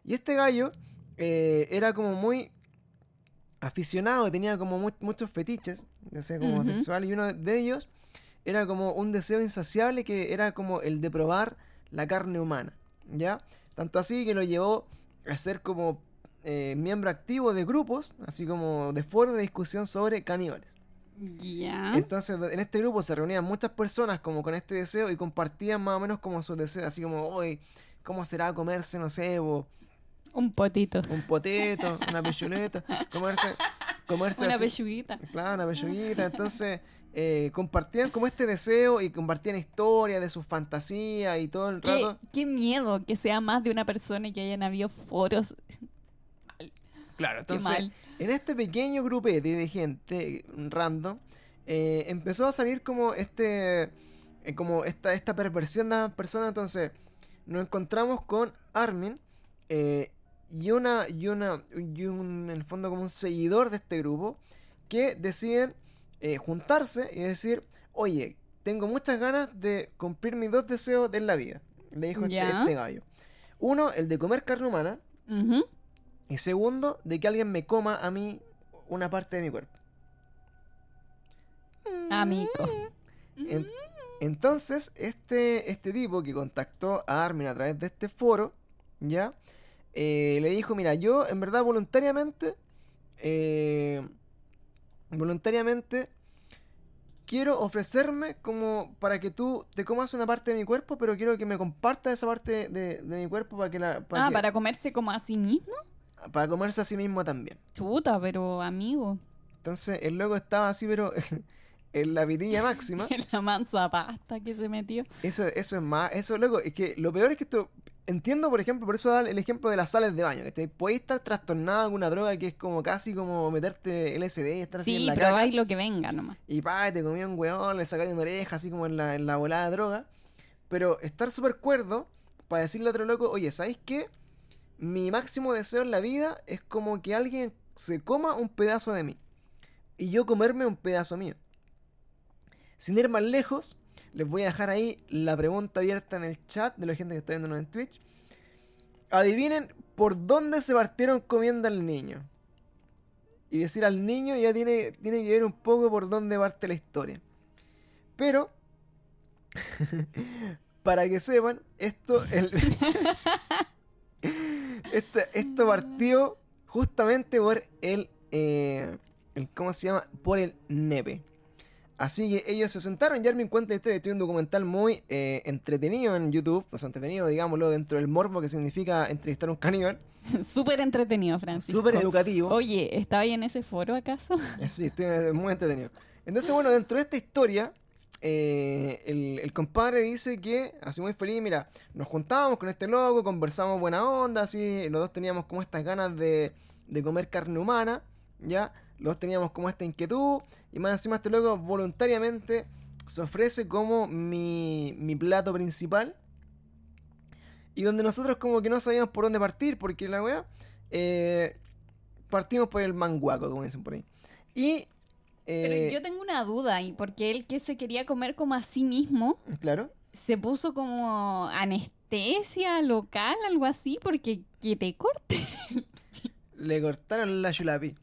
Y este gallo eh, era como muy aficionado, tenía como mu- muchos fetiches, ya sea como sexual, y uno de ellos era como un deseo insaciable que era como el de probar la carne humana, ¿ya? Tanto así que lo llevó a ser como eh, miembro activo de grupos, así como de foros de discusión sobre caníbales. Ya. Entonces, en este grupo se reunían muchas personas como con este deseo y compartían más o menos como sus deseos, así como, hoy, ¿cómo será comerse, no sé, bo, Un potito. un poteto, una (laughs) pechuleta, comerse, comerse Una pechuguita. Claro, una pechuguita. Entonces, eh, compartían como este deseo y compartían historias de sus fantasías y todo el Qué, rato. qué miedo que sea más de una persona y que hayan habido foros. Claro, entonces. En este pequeño grupete de gente random, eh, empezó a salir como este. eh, como esta, esta perversión de las personas. Entonces, nos encontramos con Armin. eh, y una. Y una. Y un. En el fondo, como un seguidor de este grupo. Que deciden eh, juntarse y decir. Oye, tengo muchas ganas de cumplir mis dos deseos de la vida. Le dijo este, este gallo. Uno, el de comer carne humana. Ujú. Y segundo, de que alguien me coma a mí una parte de mi cuerpo. Amigo. En- entonces, este, este tipo que contactó a Armin a través de este foro, ¿ya? Eh, le dijo, mira, yo en verdad voluntariamente, eh, voluntariamente, quiero ofrecerme como para que tú te comas una parte de mi cuerpo, pero quiero que me compartas esa parte de, de mi cuerpo para que la... Para, Ah, que- para comerse como a sí mismo. Para comerse a sí mismo también. Chuta, pero amigo. Entonces, el loco estaba así, pero (laughs) en la vidilla (laughs) máxima. La mansa pasta que se metió. Eso, eso es más, eso loco, es que lo peor es que esto, entiendo por ejemplo, por eso da el ejemplo de las sales de baño, que podéis estar trastornado con una droga que es como casi como meterte LSD y estar así en Sí, la caca, probáis lo que venga nomás. y pa, te comía un weón, le sacáis una oreja así como en la, en la volada de droga, pero estar súper cuerdo para decirle a otro loco, oye, ¿sabéis qué? Mi máximo deseo en la vida es como que alguien se coma un pedazo de mí y yo comerme un pedazo mío. Sin ir más lejos, les voy a dejar ahí la pregunta abierta en el chat de la gente que está viéndonos en Twitch. Adivinen por dónde se partieron comiendo al niño. Y decir al niño ya tiene, tiene que ver un poco por dónde parte la historia. Pero, (laughs) para que sepan, esto, el- (laughs) Este- esto partió justamente por el, eh, el- ¿Cómo se llama? Por el nepe. Así que ellos se sentaron y Armin cuenta este, es un documental muy eh, entretenido en YouTube, pues entretenido, digámoslo, dentro del morbo que significa entrevistar a un caníbal, (laughs) Súper entretenido, Francisco. súper educativo. Oye, ¿estaba ahí en ese foro acaso? Sí, estoy eh, muy entretenido. Entonces, bueno, dentro de esta historia, eh, el, compadre dice que, así muy feliz, mira, nos juntábamos con este loco, conversamos buena onda, así, los dos teníamos como estas ganas de, de comer carne humana, ¿ya? Los dos teníamos como esta inquietud, y más encima este loco voluntariamente se ofrece como mi, mi plato principal, y donde nosotros como que no sabíamos por dónde partir, porque la weá, eh, partimos por el manguaco, como dicen por ahí. Y... Pero eh, yo tengo una duda ahí, porque él que se quería comer como a sí mismo, Claro. se puso como anestesia local, algo así, porque que te corte. Le cortaron la chulapi. Y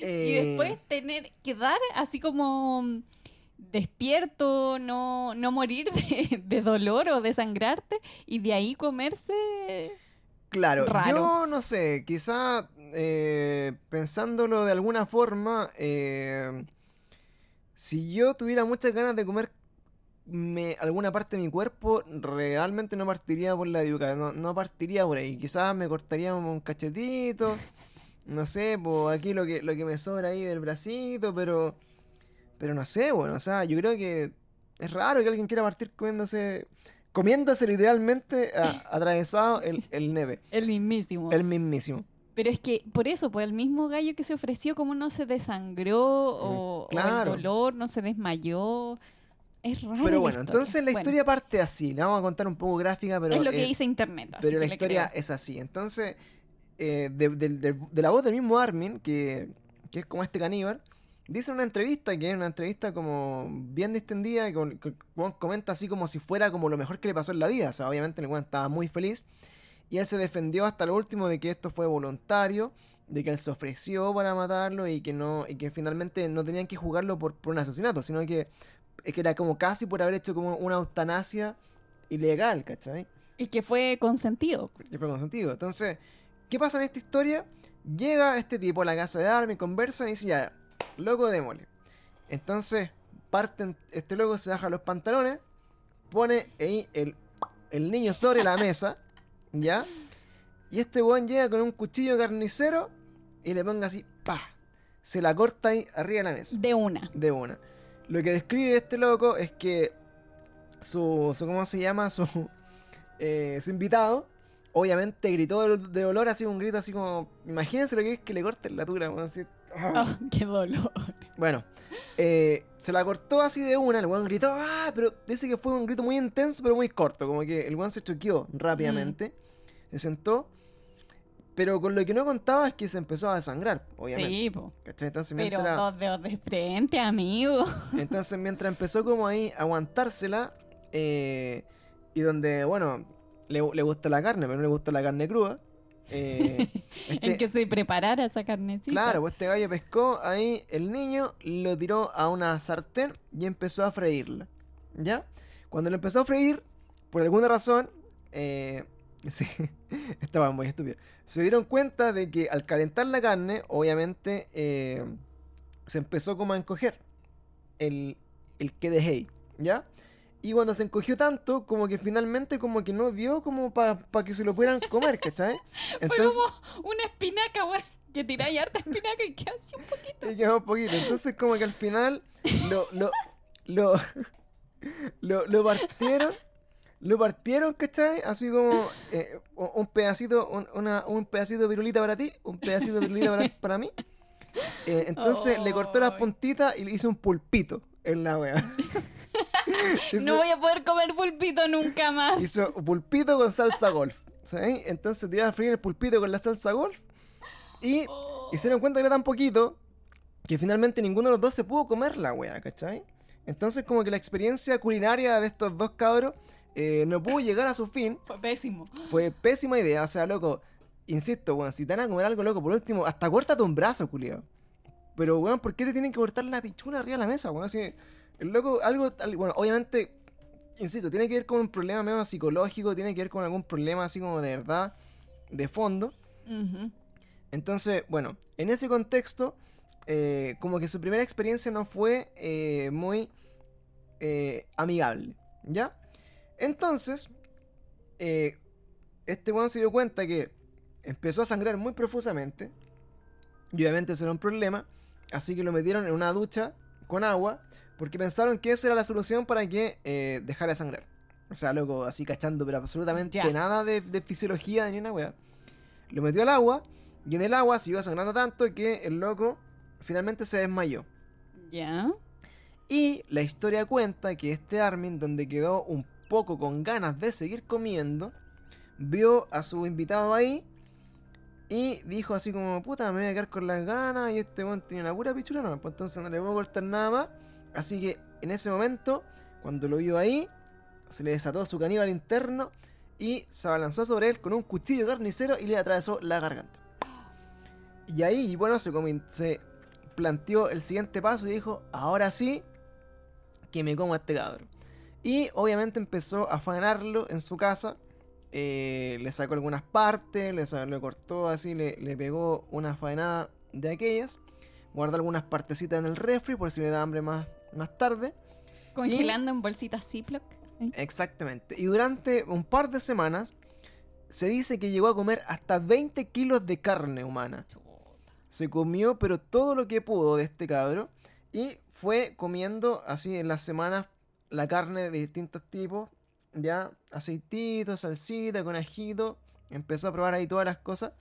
Eh, después tener que dar así como mm, despierto, no, no morir de, de dolor o desangrarte, y de ahí comerse. Claro, raro. yo no sé, quizá eh, pensándolo de alguna forma, eh, si yo tuviera muchas ganas de comer me- alguna parte de mi cuerpo, realmente no partiría por la yuca, no, no partiría por ahí. Quizás me cortaría un cachetito, (laughs) no sé, pues aquí lo que, lo que me sobra ahí del bracito, pero, pero no sé, bueno, o sea, yo creo que es raro que alguien quiera partir comiéndose, comiéndose literalmente a- (laughs) atravesado el, el neve, El mismísimo. el mismísimo. Pero es que por eso, pues el mismo gallo que se ofreció, como no se desangró o, o claro. el dolor no se desmayó. Es raro. Pero bueno, entonces la Bueno, historia parte así, la vamos a contar un poco gráfica, pero... es lo que eh, dice internet. así Pero la que historia creo. es así. Entonces, eh, de, de- de- de la voz del mismo Armin, que, que es como este caníbal, dice en una entrevista, que es una entrevista como bien distendida, y con, comenta así como si fuera como lo mejor que le pasó en la vida. O sea, obviamente el weón estaba muy feliz. Y él se defendió hasta lo último de que esto fue voluntario, de que él se ofreció para matarlo y que no y que finalmente no tenían que jugarlo por, por un asesinato, sino que, que era como casi por haber hecho como una eutanasia ilegal, ¿cachai? Y que fue consentido. que fue consentido. Entonces, ¿qué pasa en esta historia? Llega este tipo a la casa de Armin, conversan y dice, ya, loco, démosle. Entonces, parten, este loco se baja los pantalones, pone ahí el, el niño sobre la mesa, (laughs) ¿ya? Y este weón llega con un cuchillo carnicero y le ponga así, pa, se la corta ahí arriba de la mesa De una. de una. Lo que describe este loco es que su, su ¿cómo se llama? Su, (laughs) eh, su invitado, obviamente gritó de, de dolor, así un grito así como, imagínense lo que es que le corten la tula, así, ah. Oh, qué dolor. Bueno, Eh, se la cortó así de una, el weón gritó, ¡ah! Pero dice que fue un grito muy intenso, pero muy corto. Como que el weón se choqueó rápidamente. Se sentó. Pero con lo que no contaba es que se empezó a desangrar, obviamente. Sí, po. Entonces Pero mientras, dos dedos de frente, amigo. (laughs) entonces mientras empezó como ahí a aguantársela, eh, y donde, bueno, le, le gusta la carne, pero no le gusta la carne cruda. Eh, (laughs) este- En que se preparara esa carnecita. Claro, pues este gallo pescó ahí el niño, lo tiró a una sartén y empezó a freírla. ¿Ya? Cuando lo empezó a freír, por alguna razón, eh, (laughs) sí, estaba muy estúpido. Se dieron cuenta de que al calentar la carne, obviamente, eh, se empezó como a encoger el, el que dejé, ¿ya? Y cuando se encogió tanto, como que finalmente como que no dio como para que se lo pudieran comer, ¿cachai? (laughs) Fue como una espinaca, weón. Que tiráis harta espinaca y que así un poquito. (laughs) Y quedó un poquito. Entonces, como que al final lo, lo, lo, (laughs) lo, lo partieron. Lo partieron, ¿cachai? Así como eh, un pedacito, un, una- un pedacito de virulita para ti, un pedacito de virulita para, para mí. Eh, entonces le cortó las puntitas y le hizo un pulpito en la wea. (laughs) hizo, No voy a poder comer pulpito nunca más. hizo pulpito con salsa golf. ¿sabes? Entonces tiró a freír el pulpito con la salsa golf. Y Oh. Dieron cuenta que era tan poquito que finalmente ninguno de los dos se pudo comer la wea, ¿cachai? Entonces como que la experiencia culinaria de estos dos cabros eh, no pudo llegar a su fin. (laughs) Fue pésimo. Fue pésima idea, o sea, loco, insisto, weón, si te van a comer algo, loco, por último, hasta córtate un brazo, culiao. Pero, weón, ¿por qué te tienen que cortar la pichula arriba de la mesa, weón? Así, el loco, algo, bueno, obviamente, insisto, tiene que ver con un problema medio psicológico, tiene que ver con algún problema así como de verdad, de fondo. Entonces, bueno, en ese contexto, eh, como que su primera experiencia no fue eh, muy eh, amigable, ¿ya? Entonces, eh, este weón se dio cuenta que empezó a sangrar muy profusamente, y obviamente eso era un problema, así que lo metieron en una ducha con agua, porque pensaron que eso era la solución para que eh, dejara de sangrar. O sea, loco, así cachando, pero absolutamente nada de, de fisiología ni una wea. Lo metió al agua, y en el agua siguió sangrando tanto que el loco finalmente se desmayó. Ya. Y la historia cuenta que este Armin, donde quedó un poco con ganas de seguir comiendo, vio a su invitado ahí y dijo así como, puta, me voy a quedar con las ganas y este weón tenía una pura pichula, no, pues entonces no le puedo cortar nada más. Así que en ese momento, cuando lo vio ahí, se le desató su caníbal interno y se abalanzó sobre él con un cuchillo carnicero y le atravesó la garganta. Y ahí, bueno, se, se planteó el siguiente paso y dijo, ahora sí, que me como a este cabrón. Y obviamente empezó a afanarlo en su casa. Eh, le sacó algunas partes, le, cortó así, le, le pegó una faenada de aquellas. Guardó algunas partecitas en el refri por si le da hambre más, más tarde. Congelando en bolsitas Ziploc. Exactamente. Y durante un par de semanas se dice que llegó a comer hasta 20 kilos de carne humana. Se comió pero todo lo que pudo de este cabro. Y fue comiendo así en las semanas la carne de distintos tipos. Ya, aceitito, salsita, con ajito. Empezó a probar ahí todas las cosas.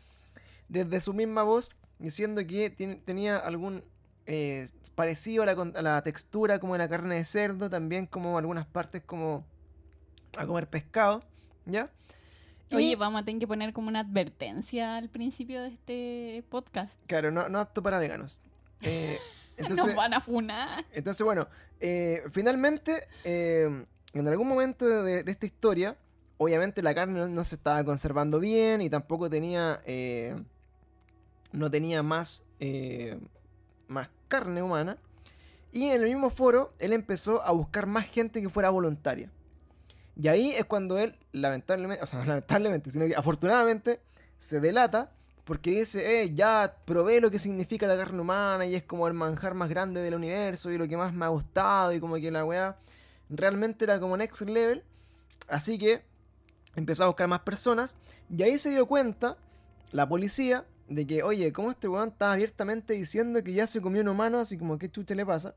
Desde su misma voz, diciendo que tenía algún eh, parecido a la, a la textura como de la carne de cerdo. También como algunas partes como a comer pescado. ¿Ya? Y- Oye, vamos a tener que poner como una advertencia al principio de este podcast. Claro, no, no apto para veganos. Eh, (laughs) entonces, Nos van a funar. entonces, bueno, eh, finalmente, eh, en algún momento de, esta historia, obviamente la carne no, no se estaba conservando bien y tampoco tenía, eh, no tenía más, eh, más carne humana. Y en el mismo foro, él empezó a buscar más gente que fuera voluntaria. Y ahí es cuando él, lamentablemente, o sea, no lamentablemente, sino que afortunadamente, se delata porque dice, eh, ya probé lo que significa la carne humana y es como el manjar más grande del universo y lo que más me ha gustado y como que la weá realmente era como next level. Así que empezó a buscar más personas y ahí se dio cuenta la policía de que, oye, como este weón está abiertamente diciendo que ya se comió un humano, así como qué chucha le pasa.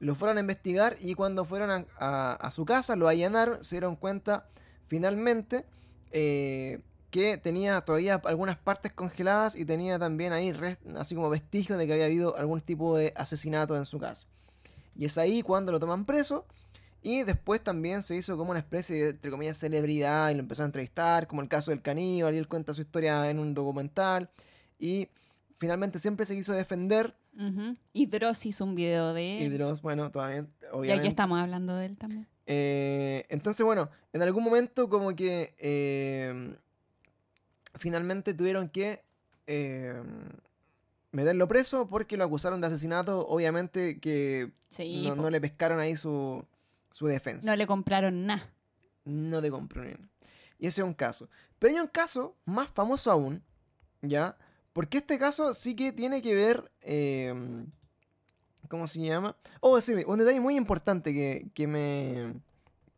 Lo fueron a investigar y cuando fueron a, a- a su casa, lo allanaron, se dieron cuenta finalmente eh, que tenía todavía algunas partes congeladas y tenía también ahí así como vestigios de que había habido algún tipo de asesinato en su casa. Y es ahí cuando lo toman preso. Y después también se hizo como una especie de, entre comillas, celebridad y lo empezó a entrevistar, como el caso del caníbal, y él cuenta su historia en un documental. Y finalmente siempre se quiso defender. Ujú. Y Dross hizo un video de Y él. Dross, bueno, todavía, Y aquí obviamente. estamos hablando de él también. Eh, entonces, bueno, en algún momento como que eh, finalmente tuvieron que eh, meterlo preso porque lo acusaron de asesinato. Obviamente que Sí. no le pescaron ahí su, su defensa. No le compraron nada. No te compro ni una. Y ese es un caso. Pero hay un caso más famoso aún, ¿ya? Porque este caso sí que tiene que ver... eh, ¿Cómo se llama? Oh, sí, un detalle muy importante que, que me,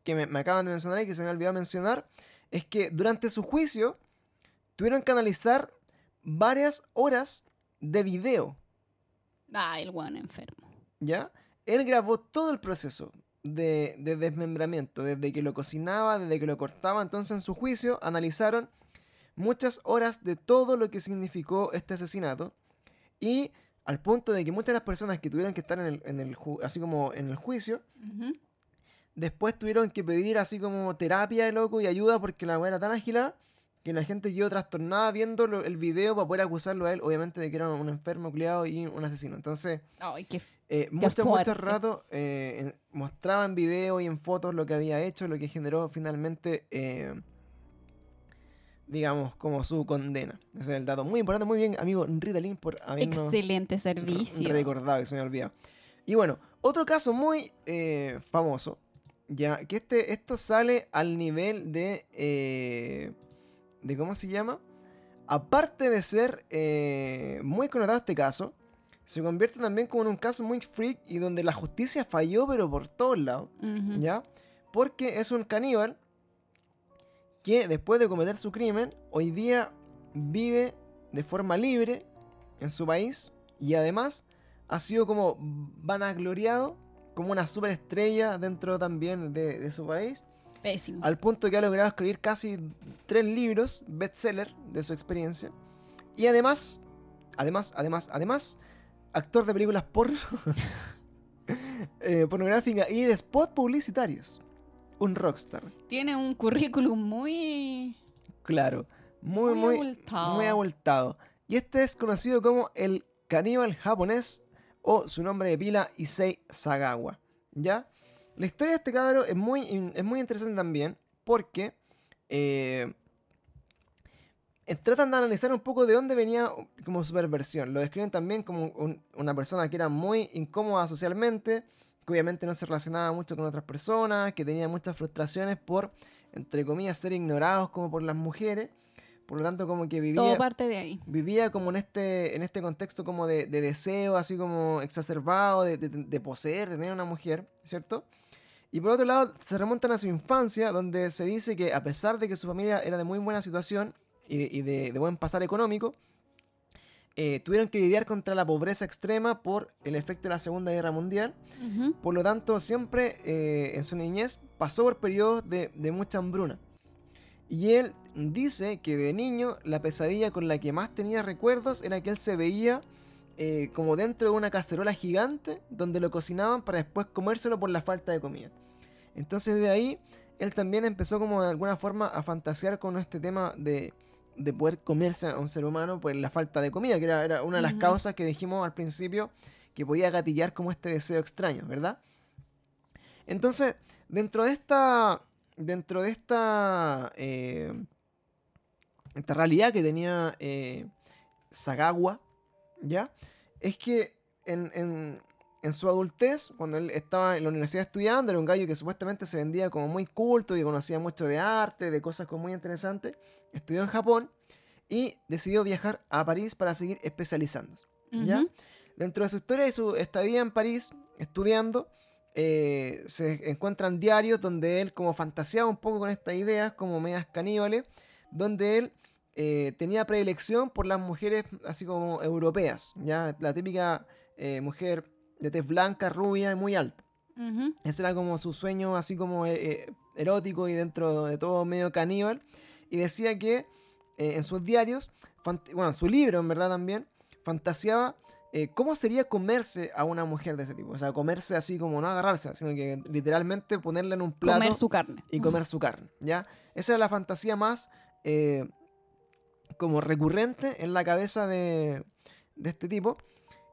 que me, me acaban de mencionar y que se me ha olvidado mencionar es que durante su juicio tuvieron que analizar varias horas de video, Ah, el weón enfermo. ¿ya? Él grabó todo el proceso de, de desmembramiento, desde que lo cocinaba, desde que lo cortaba. Entonces, en su juicio, analizaron muchas horas de todo lo que significó este asesinato. Y al punto de que muchas de las personas que tuvieron que estar en el, en el ju- así como en el juicio, después tuvieron que pedir así como terapia, loco, y ayuda porque la weá era tan agilada que la gente quedó trastornada viendo lo- el video para poder acusarlo a él, obviamente, de que era un enfermo, culiado y un asesino. Entonces, Ay, qué eh, mucho, mucho rato eh, mostraba en video y en fotos lo que había hecho, lo que generó finalmente, eh, digamos, como su condena. Ese es el dato muy importante, muy bien, amigo Ritalin, por habernos excelente servicio. recordado, que se me olvidado. Y bueno, otro caso muy eh, famoso, ya que este, esto sale al nivel de, eh, de ¿cómo se llama? Aparte de ser muy connotado este caso, se convierte también como en un caso muy freak y donde la justicia falló pero por todos lados. ¿ya? Porque es un caníbal que después de cometer su crimen, hoy día vive de forma libre en su país y además ha sido como vanagloriado como una superestrella dentro también de, de su país, Pésimo. al punto que ha logrado escribir casi tres libros bestseller de su experiencia. Y además, además, además, además, actor de películas porno, (laughs) eh, pornográficas y de spot publicitarios. Un rockstar. Tiene un currículum muy. Claro. Muy, Muy muy, abultado. muy abultado. Y este es conocido como el caníbal japonés o su nombre de pila Issei Sagawa. ¿Ya? La historia de este cabro es muy, es muy interesante también porque eh, tratan de analizar un poco de dónde venía como su perversión. Lo describen también como un- una persona que era muy incómoda socialmente, que obviamente no se relacionaba mucho con otras personas, que tenía muchas frustraciones por, entre comillas, ser ignorados como por las mujeres. Por lo tanto, como que vivía Todo parte de ahí. vivía como en este, en este contexto como de, de deseo, así como exacerbado, de, de- de poseer, de tener una mujer, ¿cierto? Y por otro lado, se remontan a su infancia, donde se dice que a pesar de que su familia era de muy buena situación y, de- y de, de buen pasar económico, eh, tuvieron que lidiar contra la pobreza extrema por el efecto de la Segunda Guerra Mundial. Por lo tanto, siempre eh, en su niñez pasó por periodos de, de mucha hambruna. Y él dice que de niño la pesadilla con la que más tenía recuerdos era que él se veía eh, como dentro de una cacerola gigante donde lo cocinaban para después comérselo por la falta de comida. Entonces de ahí él también empezó como de alguna forma a fantasear con este tema de, de poder comerse a un ser humano por la falta de comida, que era, era una de las causas que dijimos al principio que podía gatillar como este deseo extraño, ¿verdad? Entonces, dentro de esta. Dentro de esta. eh, esta realidad que tenía eh, Sagawa, ¿ya? Es que en, en- en su adultez, cuando él estaba en la universidad estudiando, era un gallo que supuestamente se vendía como muy culto y conocía mucho de arte, de cosas como muy interesantes. Estudió en Japón y decidió viajar a París para seguir especializándose. ¿ya? Dentro de su historia y su estadía en París, estudiando, eh, se encuentran diarios donde él como fantaseaba un poco con estas ideas, como medias caníbales, donde él eh, tenía predilección por las mujeres así como europeas, ya la típica eh, mujer de tez blanca, rubia y muy alta. Ese era como su sueño así como eh, eh, erótico y dentro de todo medio caníbal. Y decía que eh, en sus diarios, bueno, en su libro en verdad también, fantaseaba eh, ¿cómo sería comerse a una mujer de ese tipo? O sea, comerse así como no agarrarse, sino que literalmente ponerla en un plato Comer su carne. y comer su carne, ¿ya? Esa es la fantasía más como recurrente en la cabeza de, de este tipo.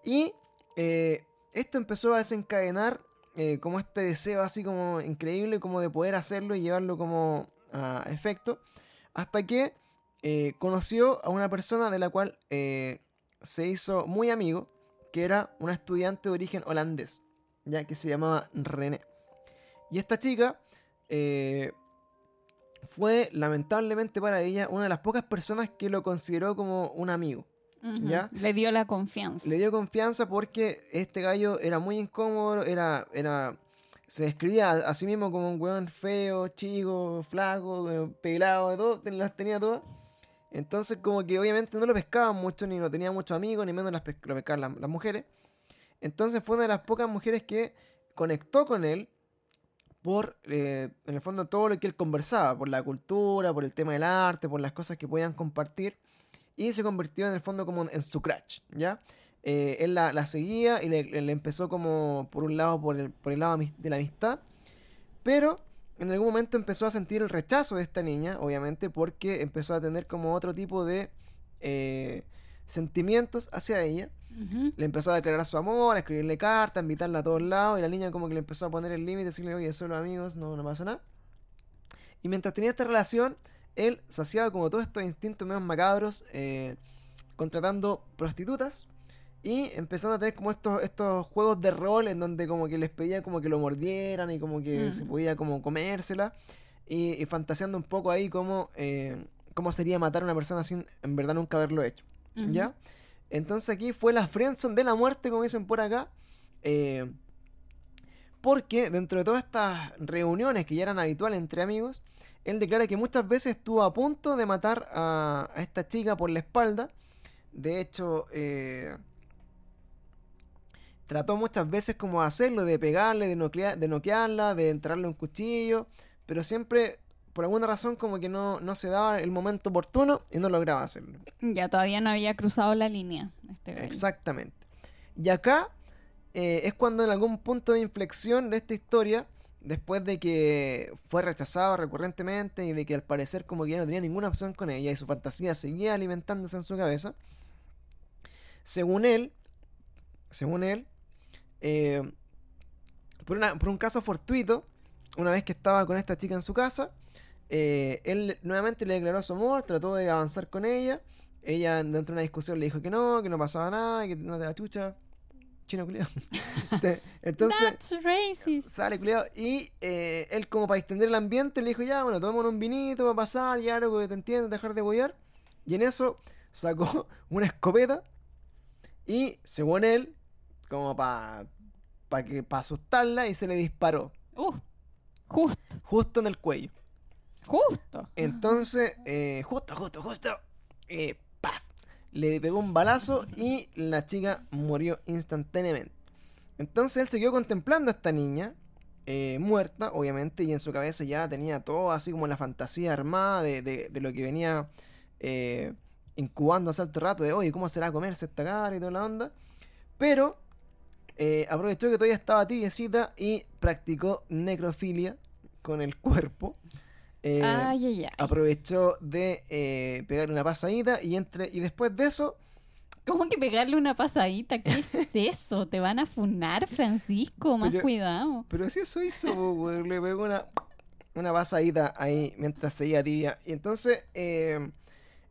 Y eh, esto empezó a desencadenar eh, como este deseo así como increíble, como de poder hacerlo y llevarlo como a efecto, hasta que eh, conoció a una persona de la cual eh, se hizo muy amigo, que era una estudiante de origen holandés, ya que se llamaba René. Y esta chica fue lamentablemente para ella una de las pocas personas que lo consideró como un amigo. Le dio la confianza. Le dio confianza porque este gallo era muy incómodo, era, era, se describía a, a sí mismo como un weón feo, chico, flaco, eh, pelado, de todo, las tenía todas. Entonces como que obviamente no lo pescaban mucho, ni no tenía muchos amigos, ni menos las pes- lo pescaban las, las mujeres. Entonces fue una de las pocas mujeres que conectó con él por, eh, en el fondo, todo lo que él conversaba, por la cultura, por el tema del arte, por las cosas que podían compartir y se convirtió en el fondo como en su crush, ¿ya? Eh, él la, la seguía y le, le empezó como por un lado por el, por el lado de la amistad, pero en algún momento empezó a sentir el rechazo de esta niña, obviamente, porque empezó a tener como otro tipo de eh, sentimientos hacia ella. Le empezó a declarar su amor, a escribirle cartas, a invitarla a todos lados, y la niña como que le empezó a poner el límite, decirle, oye, solo amigos, no, no pasa nada. Y mientras tenía esta relación, él saciaba como todos estos instintos medio macabros, eh, contratando prostitutas y empezando a tener como estos, estos juegos de rol en donde como que les pedía como que lo mordieran y como que Mm. se podía como comérsela y, y fantaseando un poco ahí como eh, cómo sería matar a una persona sin en verdad nunca haberlo hecho. ¿Ya? Entonces aquí fue la friendzone de la muerte, como dicen por acá. eh, porque dentro de todas estas reuniones que ya eran habituales entre amigos, él declara que muchas veces estuvo a punto de matar a, a esta chica por la espalda. De hecho, eh, trató muchas veces como de hacerlo, de pegarle, de, de noquearla, de entrarle un cuchillo, pero siempre, por alguna razón, como que no, no se daba el momento oportuno y no lograba hacerlo. Ya todavía no había cruzado la línea. Este. Exactamente. Y acá eh, es cuando en algún punto de inflexión de esta historia, después de que fue rechazado recurrentemente y de que al parecer como que ya no tenía ninguna opción con ella y su fantasía seguía alimentándose en su cabeza, según él, según él, eh, por, por un caso fortuito, una vez que estaba con esta chica en su casa, eh, él nuevamente le declaró su amor, trató de avanzar con ella. Ella, dentro de una discusión, le dijo que no, que no pasaba nada, que no te la chucha. Chino (laughs) Entonces, That's racist. sale culiao. Y eh, él, como para extender el ambiente, le dijo: Ya, bueno, tomémonos un vinito para pasar, ya algo que te entiendo, dejar de boyar. Y en eso sacó (laughs) una escopeta. Y según él, como para pa que para asustarla, y se le disparó Uh, justo, justo en el cuello. justo. Entonces, eh, justo, justo, justo, eh. Le pegó un balazo y la chica murió instantáneamente. Entonces él siguió contemplando a esta niña, eh, muerta, obviamente, y en su cabeza ya tenía todo así como la fantasía armada de, de- lo que venía eh, incubando hace alto rato, de, oye, ¿cómo será comerse esta cara y toda la onda? Pero eh, aprovechó que todavía estaba tibiecita y practicó necrofilia con el cuerpo. Eh, ay, ay, ay. aprovechó de eh, pegarle una pasadita y entre y después de eso ¿Cómo que pegarle una pasadita? ¿Qué es (laughs) eso? Te van a funar, Francisco. Más Pero- cuidado. pero si eso hizo le pegó una una pasadita ahí mientras seguía tibia y entonces eh,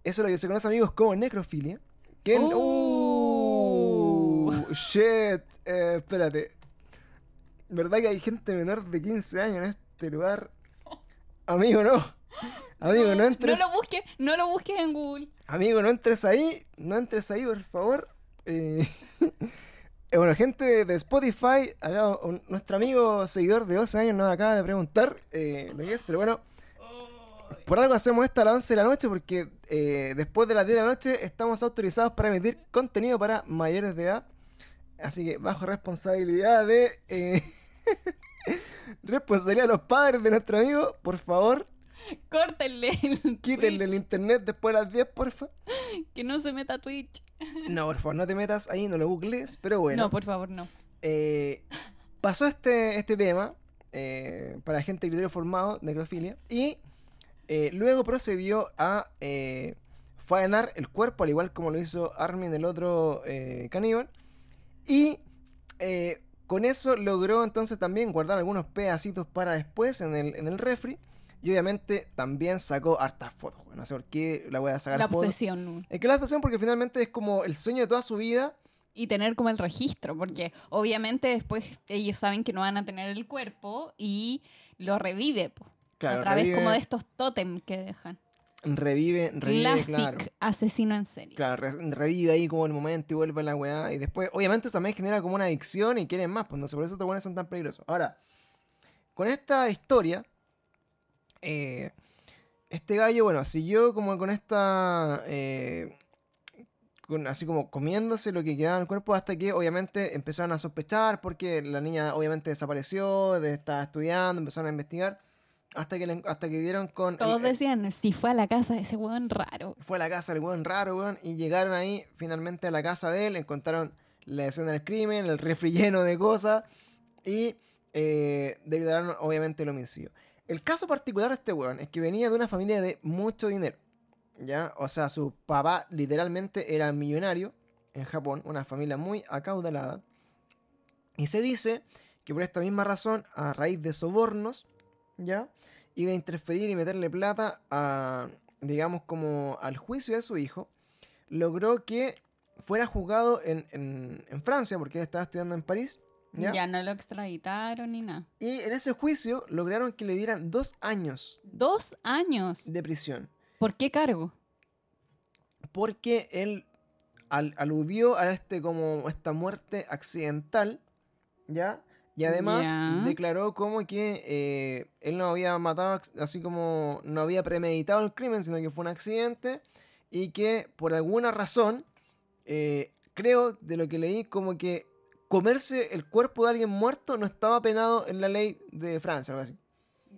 eso es lo que se conoce amigos como necrofilia que Oh. Uh, shit espérate verdad que hay gente menor de 15 años en este lugar amigo no amigo no entres No lo busques, no lo busques en Google. Amigo, no entres ahí, no entres ahí, por favor. Eh, (laughs) eh, bueno, gente de Spotify, acá un- nuestro amigo seguidor de 12 años nos acaba de preguntar eh, lo que es, pero bueno, por algo hacemos esto a las 11 de la noche porque eh, después de las 10 de la noche estamos autorizados para emitir contenido para mayores de edad. Así que bajo responsabilidad de... (laughs) responsabilidad de los padres de nuestro amigo, por favor, Córtenle el Quítenle el internet después de las 10, porfa. que no se meta a Twitch. No, por favor, no te metas ahí, no lo googlees, pero bueno. No, por favor, no. Eh, pasó este, este tema eh, para gente de criterio formado, necrofilia, y eh, luego procedió a eh, faenar el cuerpo, al igual como lo hizo Armin, el otro caníbal, y con eso logró entonces también guardar algunos pedacitos para después en el, en el refri, y obviamente también sacó hartas fotos, no sé por qué la voy a sacar La fotos. obsesión. Es que la obsesión porque finalmente es como el sueño de toda su vida, Y tener como el registro, porque obviamente después ellos saben que no van a tener el cuerpo y lo revive po, Claro, a través como de estos tótem que dejan. Revive, revive, Classic claro. asesino en serie. Claro, re- revive ahí como el momento y vuelve a la weá. Y después, obviamente, eso también genera como una adicción y quieren más. Pues no sé, por eso estos weones son tan peligrosos. Ahora, con esta historia, eh, este gallo, bueno, siguió como con esta. eh, con- así como comiéndose lo que quedaba en el cuerpo hasta que obviamente empezaron a sospechar porque la niña obviamente desapareció, de, estaba estudiando, empezaron a investigar hasta que, le- hasta que dieron con... Todos el- decían, si fue a la casa de ese hueón raro. fue a la casa del weón raro, weón, y llegaron ahí finalmente a la casa de él, encontraron la escena del crimen, el refri (laughs) lleno de cosas, y eh, obviamente el homicidio. El caso particular de este weón es que venía de una familia de mucho dinero, ¿ya? O sea, su papá literalmente era millonario en Japón, una familia muy acaudalada, y se dice que por esta misma razón, a raíz de sobornos, ¿ya? Y de interferir y meterle plata a, digamos, como al juicio de su hijo, logró que fuera juzgado en, en- en Francia, porque él estaba estudiando en París, ¿ya? Ya no lo extraditaron ni nada. Y en ese juicio lograron que le dieran dos años Dos años. de prisión, ¿Por qué cargo? porque él al- aludió a este como esta muerte accidental, ¿ya? Y además declaró como que eh, él no había matado, así como no había premeditado el crimen, sino que fue un accidente y que por alguna razón, eh, creo de lo que leí, como que comerse el cuerpo de alguien muerto no estaba penado en la ley de Francia, algo así.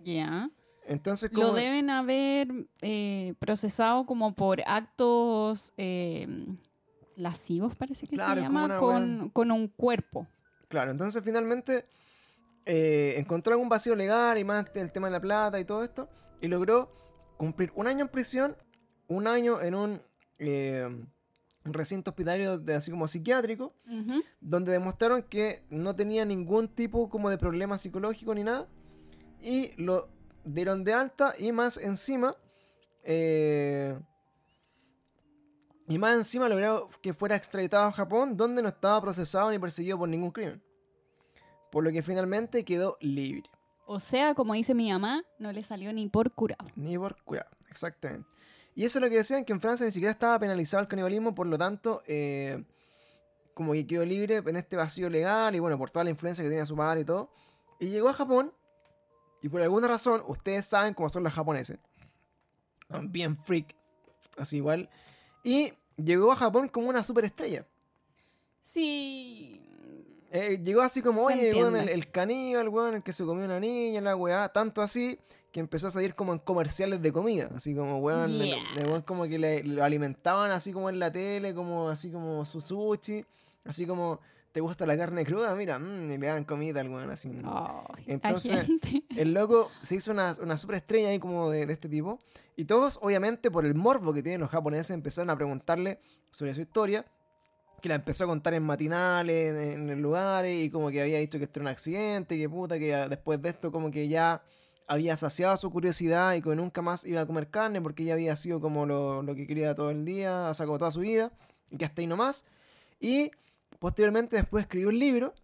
Ya. Entonces, como... Lo deben haber eh, procesado como por actos eh, lascivos, parece que Claro, se llama, con, con un cuerpo. Claro, entonces finalmente eh, encontró algún vacío legal y más el tema de la plata y todo esto. Y logró cumplir un año en prisión, un año en un eh, un recinto hospitalario de, así como psiquiátrico, donde demostraron que no tenía ningún tipo como de problema psicológico ni nada. Y lo dieron de alta y más encima... eh, y más encima lograron que fuera extraditado a Japón, donde no estaba procesado ni perseguido por ningún crimen. Por lo que finalmente quedó libre. O sea, como dice mi mamá, no le salió ni por curado. Ni por curado, exactamente. Y eso es lo que decían, que en Francia ni siquiera estaba penalizado el canibalismo, por lo tanto, eh, como que quedó libre en este vacío legal y bueno, por toda la influencia que tenía su padre y todo. Y llegó a Japón, y por alguna razón, ustedes saben cómo son los japoneses. Bien freak, así igual. Y llegó a Japón como una superestrella. Sí. Eh, llegó así como, oye, weón, el, el caníbal, weón, el que se comió una niña, la weá, tanto así que empezó a salir como en comerciales de comida, así como, weón, Yeah. weón como que le, lo alimentaban así como en la tele, como así como su sushi, así como, ¿te gusta la carne cruda? Mira, mm, y le dan comida al weón, así. Ay, Entonces. (laughs) El loco se hizo una, una superestrella ahí como de, de este tipo. Y todos, obviamente, por el morbo que tienen los japoneses, empezaron a preguntarle sobre su historia. Que la empezó a contar en matinales, en, en lugares, y como que había dicho que esto era un accidente, que puta, que ya después de esto como que ya había saciado su curiosidad y que nunca más iba a comer carne porque ya había sido como lo, lo que quería todo el día, como toda su vida, y que hasta ahí nomás. Y posteriormente después escribió un libro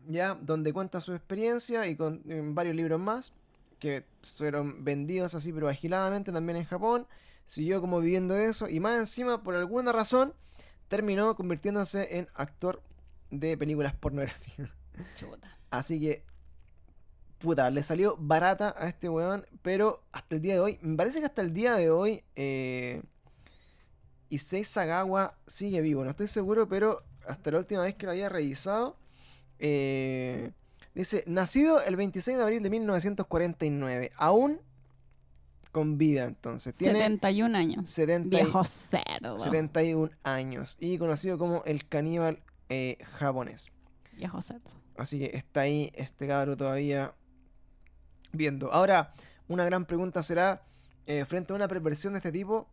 ya donde cuenta su experiencia y con varios libros más que fueron vendidos así pero agiladamente también en Japón siguió como viviendo eso y más encima por alguna razón terminó convirtiéndose en actor de películas pornográficas Chuta. así que puta le salió barata a este weón pero hasta el día de hoy me parece que hasta el día de hoy eh, Issei Sagawa sigue vivo no estoy seguro pero hasta la última vez que lo había revisado eh, dice, nacido el 26 de abril de 1949. Aún con vida, entonces. Tiene 71 años. 70 Viejo cerdo. 71 años y conocido como el caníbal eh, japonés. Viejo cerdo. Así que está ahí este cabro todavía viendo. Ahora, una gran pregunta será, eh, frente a una perversión de este tipo,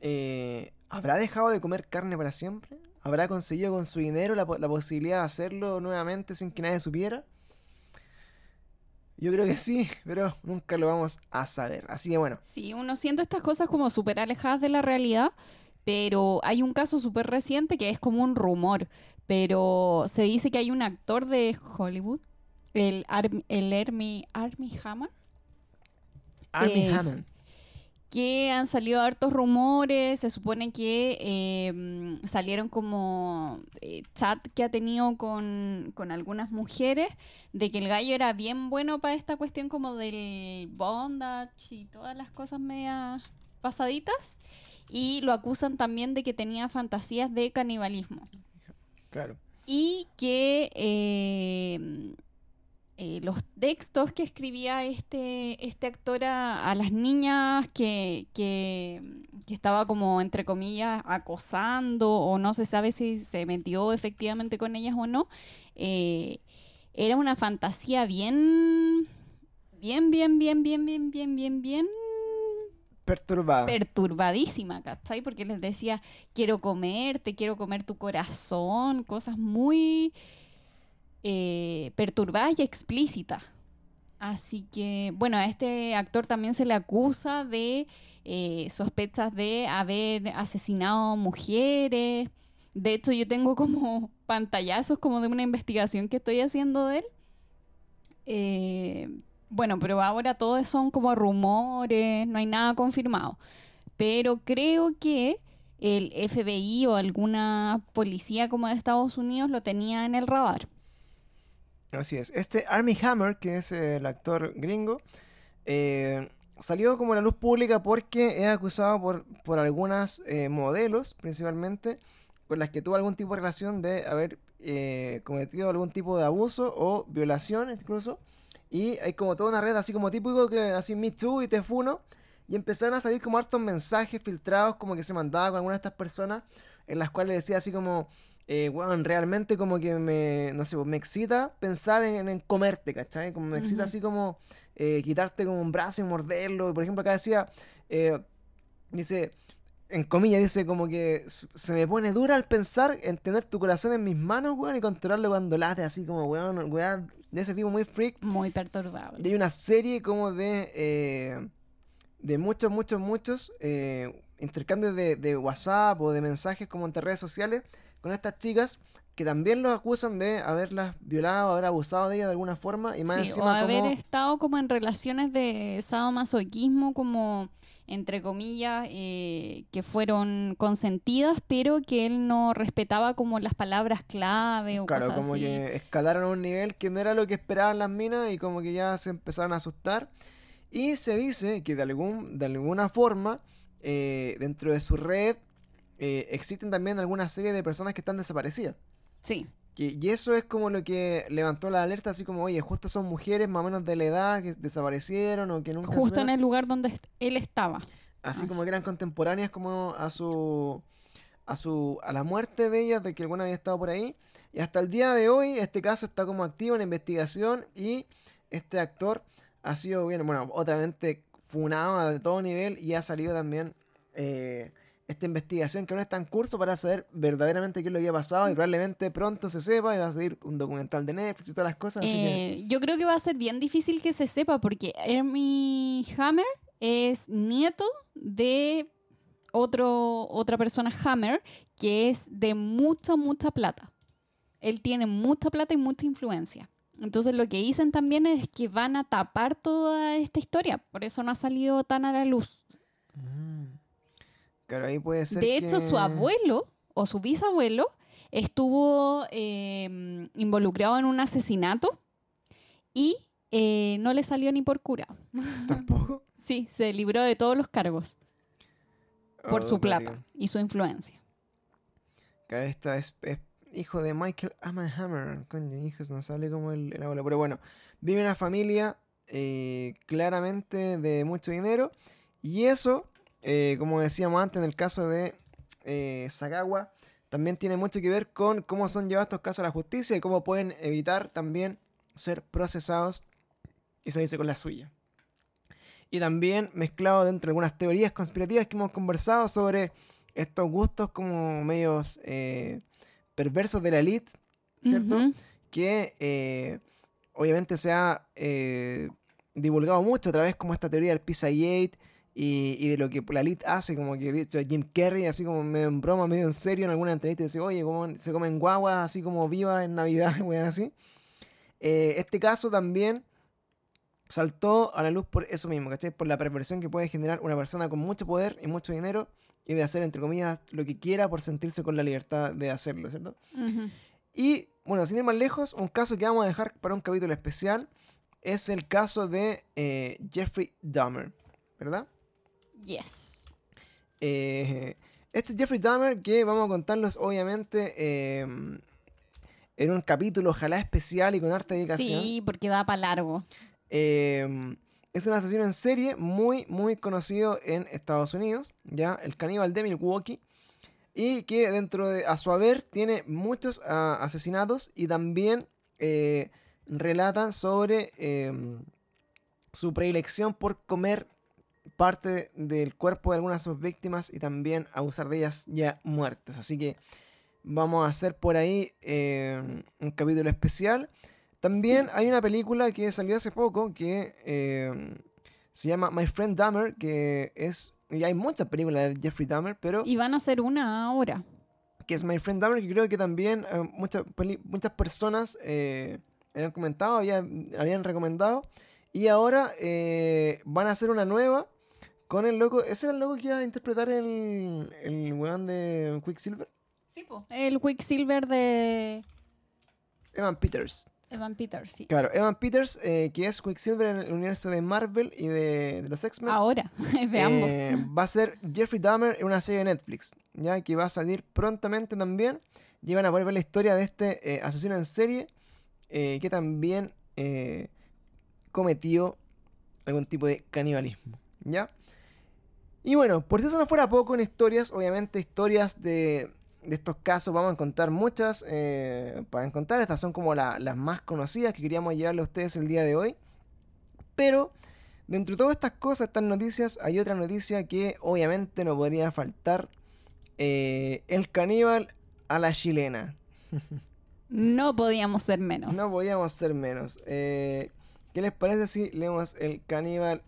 eh, ¿habrá dejado de comer carne para siempre? ¿Habrá conseguido con su dinero la, la posibilidad de hacerlo nuevamente sin que nadie supiera? Yo creo que sí, pero nunca lo vamos a saber. Así que bueno, Sí, uno siente estas cosas como súper alejadas de la realidad, pero hay un caso súper reciente que es como un rumor, pero se dice que hay un actor de Hollywood, el, Arm- el Army, Army Hammer, Armie Eh, Hammond. Que han salido hartos rumores, se supone que eh, mm, salieron como eh, chat que ha tenido con, con algunas mujeres, de que el gallo era bien bueno para esta cuestión como del bondage y todas las cosas medias pasaditas, y lo acusan también de que tenía fantasías de canibalismo. Claro. Y que eh, eh, los textos que escribía este, este actor a, a las niñas que, que, que estaba como, entre comillas, acosando o no se sabe si se metió efectivamente con ellas o no, eh, era una fantasía bien, bien, bien, bien, bien, bien, bien, bien, bien Perturbada. perturbadísima, ¿cachai? Porque les decía, quiero comerte, quiero comer tu corazón, cosas muy eh, perturbadas y explícitas. Así que, bueno, a este actor también se le acusa de eh, sospechas de haber asesinado mujeres. De hecho, yo tengo como (laughs) pantallazos como de una investigación que estoy haciendo de él. Eh, bueno, pero ahora todo son como rumores, no hay nada confirmado. Pero creo que el FBI o alguna policía como de Estados Unidos lo tenía en el radar. Así es. Este Armie Hammer, que es el actor gringo, eh, salió como a la luz pública porque es acusado por, por algunas eh, modelos, principalmente, con las que tuvo algún tipo de relación de haber eh, cometido algún tipo de abuso o violación incluso. Y hay como toda una red así como típico que así Me Too y Te Funo. Y empezaron a salir como hartos mensajes filtrados como que se mandaba con algunas de estas personas en las cuales decía así como, eh, weón, realmente como que me, no sé, pues, me excita pensar en, en comerte, ¿cachai? Como me excita así como eh, quitarte como un brazo y morderlo. Por ejemplo, acá decía, eh, dice, en comillas, dice como que se me pone dura al pensar en tener tu corazón en mis manos, weón, y controlarlo cuando late, así como, weón, weón, de ese tipo muy freak. Muy perturbable. Y hay una serie como de, eh, de muchos, muchos, muchos eh, intercambios de, de WhatsApp o de mensajes como entre redes sociales con estas chicas que también los acusan de haberlas violado, haber abusado de ellas de alguna forma y más Sí, o encima haber como... estado como en relaciones de sadomasoquismo, como entre comillas, eh, que fueron consentidas, pero que él no respetaba como las palabras clave o Claro, cosas como así. que escalaron a un nivel que no era lo que esperaban las minas y como que ya se empezaron a asustar. Y se dice que de, algún, de alguna forma, eh, dentro de su red, eh, existen también alguna serie de personas que están desaparecidas. Sí, Y, y eso es como lo que levantó la alerta, así como, oye, justo son mujeres más o menos de la edad que desaparecieron o que nunca justo en supieron". el lugar donde él estaba. Así Ah, como que eran contemporáneas como a su a su a la muerte de ellas, de que alguna había estado por ahí. Y hasta el día de hoy este caso está como activo en investigación y este actor ha sido bien, bueno, obviamente funado de todo nivel y ha salido también eh, esta investigación que aún está en curso para saber verdaderamente qué es lo que ha pasado y probablemente pronto se sepa y va a salir un documental de Netflix y todas las cosas. Así que Eh, yo creo que va a ser bien difícil que se sepa porque Hermie Hammer es nieto de otro, otra persona Hammer que es de mucha, mucha plata. Él tiene mucha plata y mucha influencia. Entonces lo que dicen también es que van a tapar toda esta historia. Por eso no ha salido tan a la luz. Mm. Claro, ahí puede ser De hecho, su abuelo o su bisabuelo estuvo eh, involucrado en un asesinato y eh, no le salió ni por cura. (laughs) tampoco. Sí, se libró de todos los cargos por Oh, su plata digo. y su influencia. Claro, esta es, es hijo de Michael Hammer. Coño, hijos, no sale como el, el abuelo. Pero bueno, vive una familia eh, claramente de mucho dinero. Y eso, eh, como decíamos antes, en el caso de eh, Sagawa, también tiene mucho que ver con cómo son llevados estos casos a la justicia y cómo pueden evitar también ser procesados y salirse con la suya. Y también mezclado dentro de algunas teorías conspirativas que hemos conversado sobre estos gustos como medios perversos de la elite, ¿cierto? Que eh, obviamente se ha eh, divulgado mucho a través como esta teoría del Pizzagate y, y de lo que la elite hace, como que de hecho Jim Carrey, así como medio en broma, medio en serio, en alguna entrevista dice, oye, ¿cómo se comen guaguas así como vivas en Navidad, (laughs) weón, así? Eh, este caso también saltó a la luz por eso mismo, ¿cachai? Por la perversión que puede generar una persona con mucho poder y mucho dinero y de hacer, entre comillas, lo que quiera por sentirse con la libertad de hacerlo, ¿cierto? Y bueno, sin ir más lejos, un caso que vamos a dejar para un capítulo especial es el caso de eh, Jeffrey Dahmer, ¿verdad? Yes. Eh, este Jeffrey Dahmer que vamos a contarlos obviamente eh, en un capítulo ojalá especial y con harta dedicación. Sí, porque da para largo. Eh, es un asesino en serie muy, muy conocido en Estados Unidos, ya, el caníbal de Milwaukee, y que dentro de, a su haber, tiene muchos ah, asesinatos y también eh, relatan sobre eh, su predilección por comer parte del cuerpo de algunas de sus víctimas y también abusar de ellas ya muertas. Así que vamos a hacer por ahí eh, un capítulo especial. También hay una película que salió hace poco que eh, se llama My Friend Dahmer, que es... Y hay muchas películas de Jeffrey Dahmer, pero Y van a hacer una ahora. que es My Friend Dahmer, que creo que también eh, muchas, peli- muchas personas eh, habían comentado, habían, habían recomendado. Y ahora eh, van a hacer una nueva con el loco. ¿Ese era el loco que iba a interpretar el, el weón de Quicksilver? Sí, po. El Quicksilver de Evan Peters. Evan Peters, sí. Claro, Evan Peters, eh, que es Quicksilver en el universo de Marvel y de, de los X-Men. Ahora, (laughs) ambos. Eh, va a ser Jeffrey Dahmer en una serie de Netflix, ya que va a salir prontamente también. Y van a poder ver la historia de este eh, asesino en serie que también cometió algún tipo de canibalismo, ¿ya? Y bueno, por si eso no fuera poco en historias, obviamente historias de, de estos casos vamos a encontrar muchas eh, para encontrar. Estas son como la- las más conocidas que queríamos llevarle a ustedes el día de hoy. Pero dentro de todas estas cosas, estas noticias, hay otra noticia que obviamente no podría faltar. eh, el caníbal a la chilena. No podíamos ser menos. No podíamos ser menos. Eh, ¿Qué les parece si leemos el caníbal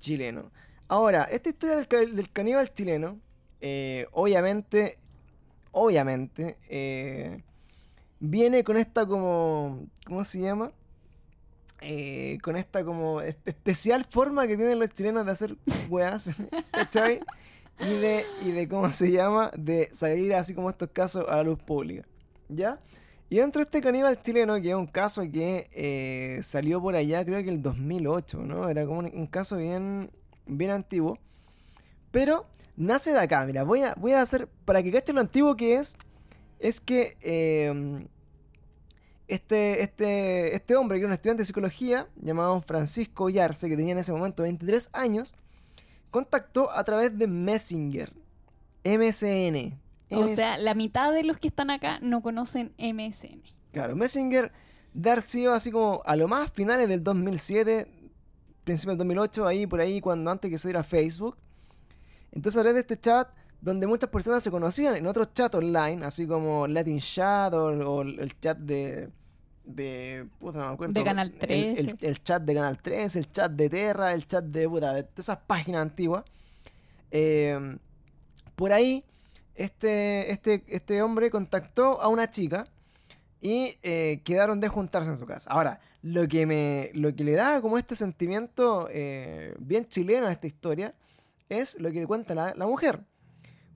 chileno? Ahora, esta historia del, del caníbal chileno, eh, obviamente, obviamente, eh, viene con esta como, ¿cómo se llama? Eh, con esta como espe- especial forma que tienen los chilenos de hacer weas, (laughs) ¿cachai? Y de, y de, ¿cómo se llama? De salir así como estos casos a la luz pública, ¿ya? Y dentro de este caníbal chileno, que es un caso que eh, salió por allá, creo que el 2008, ¿no? Era como un, un caso bien, bien antiguo. Pero nace de acá, mira, voy a, voy a hacer, para que cachen lo antiguo que es, es que eh, este, este, este hombre, que era un estudiante de psicología, llamado Francisco Yarse, que tenía en ese momento 23 años, contactó a través de Messenger, MSN. O MS sea, la mitad de los que están acá no conocen MSN. Claro, Messenger haber sido así como a lo más finales del 2007, principios del 2008, ahí por ahí, cuando antes que se diera Facebook. Entonces, a través de este chat, donde muchas personas se conocían en otros chats online, así como Latin Chat o, o el chat de. de. puta, no me acuerdo. De Canal el- 13. El, el chat de Canal 13, el chat de Terra, el chat de. puta, de todas esas páginas antiguas. Eh, por ahí, este, este, este hombre contactó a una chica y eh, quedaron de juntarse en su casa. Ahora, lo que, me, lo que le da como este sentimiento eh, bien chileno a esta historia es lo que cuenta la, la mujer.